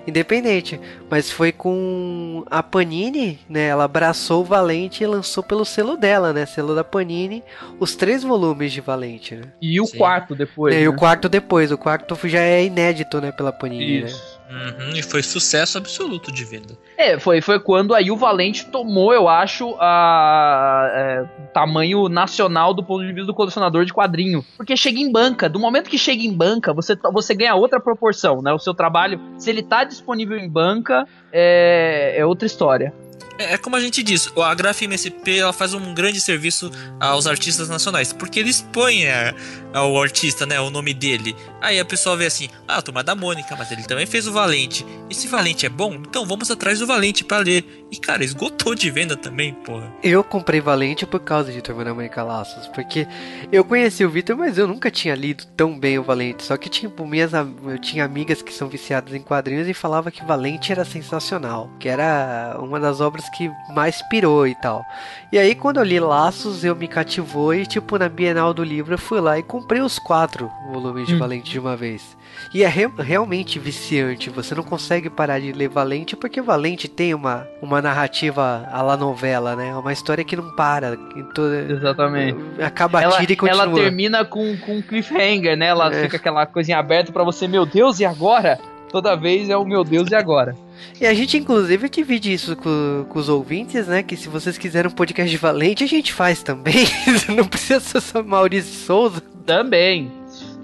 independente. Mas foi com a Panini, né? Ela abraçou o Valente e lançou pelo selo dela, né? Selo da Panini, os três volumes de Valente, né? E o Sim. quarto depois. É, né? E o quarto depois. O quarto já é inédito, né? Pela Panini, né? Isso. né? Uhum, e foi sucesso absoluto de venda. É, foi, foi quando aí o Valente tomou, eu acho, a é, tamanho nacional do ponto de vista do colecionador de quadrinho. Porque chega em banca. Do momento que chega em banca, você, você ganha outra proporção, né? O seu trabalho, se ele tá disponível em banca, é, é outra história. É, é como a gente diz, a Graf MSP ela faz um grande serviço aos artistas nacionais, porque eles põem a, ao artista, né, o nome dele. Aí a pessoa vê assim, ah, Turma da Mônica, mas ele também fez o Valente. E se Valente é bom, então vamos atrás do Valente para ler. E cara, esgotou de venda também, porra. Eu comprei Valente por causa de Turma da Mônica Laços, porque eu conheci o Vitor, mas eu nunca tinha lido tão bem o Valente. Só que tipo, minhas, eu tinha amigas que são viciadas em quadrinhos e falava que Valente era sensacional, que era uma das obras que mais pirou e tal. E aí quando eu li Laços, eu me cativou e tipo na Bienal do livro eu fui lá e comprei os quatro volumes de hum. Valente de uma vez. E é re realmente viciante, você não consegue parar de ler Valente porque Valente tem uma, uma narrativa à la novela, né? Uma história que não para. Toda, Exatamente. Acaba ela, tira e continua. Ela termina com, com um cliffhanger, né? Ela é. fica aquela coisinha aberta para você, meu Deus, e agora? Toda vez é o meu Deus, e agora? E a gente, inclusive, divide isso com, com, os ouvintes, né? Que se vocês quiserem um podcast de Valente, a gente faz também. *laughs* não precisa ser só Maurício Souza. Também.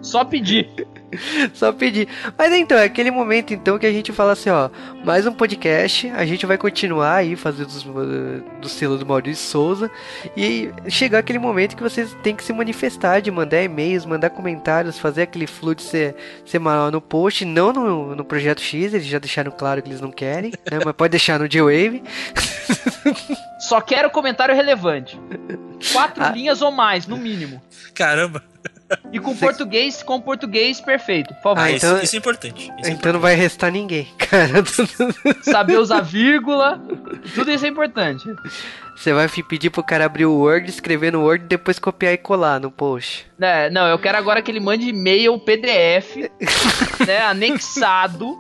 Só pedir. *laughs* Só pedir. Mas então, é aquele momento então que a gente fala assim, ó, mais um podcast, a gente vai continuar aí fazendo do, do selo do Maurício Souza e chegar aquele momento que vocês têm que se manifestar, de mandar e-mails, mandar comentários, fazer aquele fluxo ser, semanal no post, não no, no Projeto X, eles já deixaram claro que eles não querem, né, mas pode deixar no J-Wave. Só quero comentário relevante. *laughs* Quatro ah. linhas ou mais, no mínimo. Caramba. E com português, com português perfeito, por favor. Ah, então, isso, isso, é importante. Isso é então é importante. não vai restar ninguém, *laughs* cara. Saber usar vírgula, tudo isso é importante. Você vai pedir pro cara abrir o Word, escrever no Word e depois copiar e colar no post. É, não, eu quero agora que ele mande e-mail PDF, *laughs* né, anexado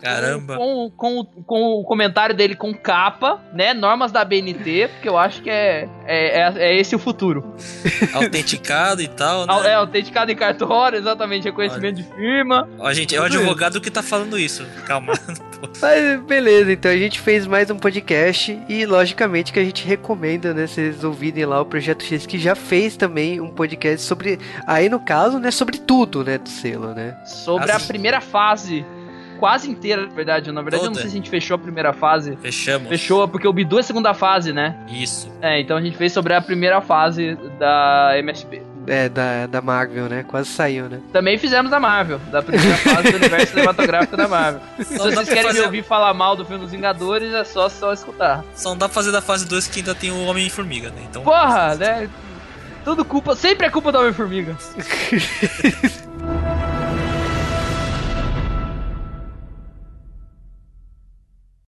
Caramba. Com, com, com, o comentário dele com capa, né? Normas da BNT, porque eu acho que é, é, é, é esse o futuro. *laughs* Autenticado e tal, né? É, autenticado em cartório, exatamente, reconhecimento Olha. de firma. Ó, gente, é o advogado que tá falando isso. Calma. *laughs* Mas beleza, então a gente fez mais um podcast e logicamente que a gente recomenda, né, vocês ouvirem lá o Projeto X que já fez também um podcast sobre, aí no caso, né, sobre tudo, né, do selo, né? Sobre a primeira fase quase inteira, na verdade. Na verdade, Toda. eu não sei se a gente fechou a primeira fase. Fechamos. Fechou, porque o Bidu é a segunda fase, né? Isso. É, então a gente fez sobre a primeira fase da MSP. É, da, da Marvel, né? Quase saiu, né? Também fizemos da Marvel, da primeira *laughs* fase do universo cinematográfico da Marvel. Se vocês querem fazer... me ouvir falar mal do filme dos Vingadores, é só, só escutar. Só não dá pra fazer da fase 2 que ainda tem o Homem-Formiga, né? Então... Porra, né? Tudo culpa, sempre é culpa do Homem-Formiga. *laughs*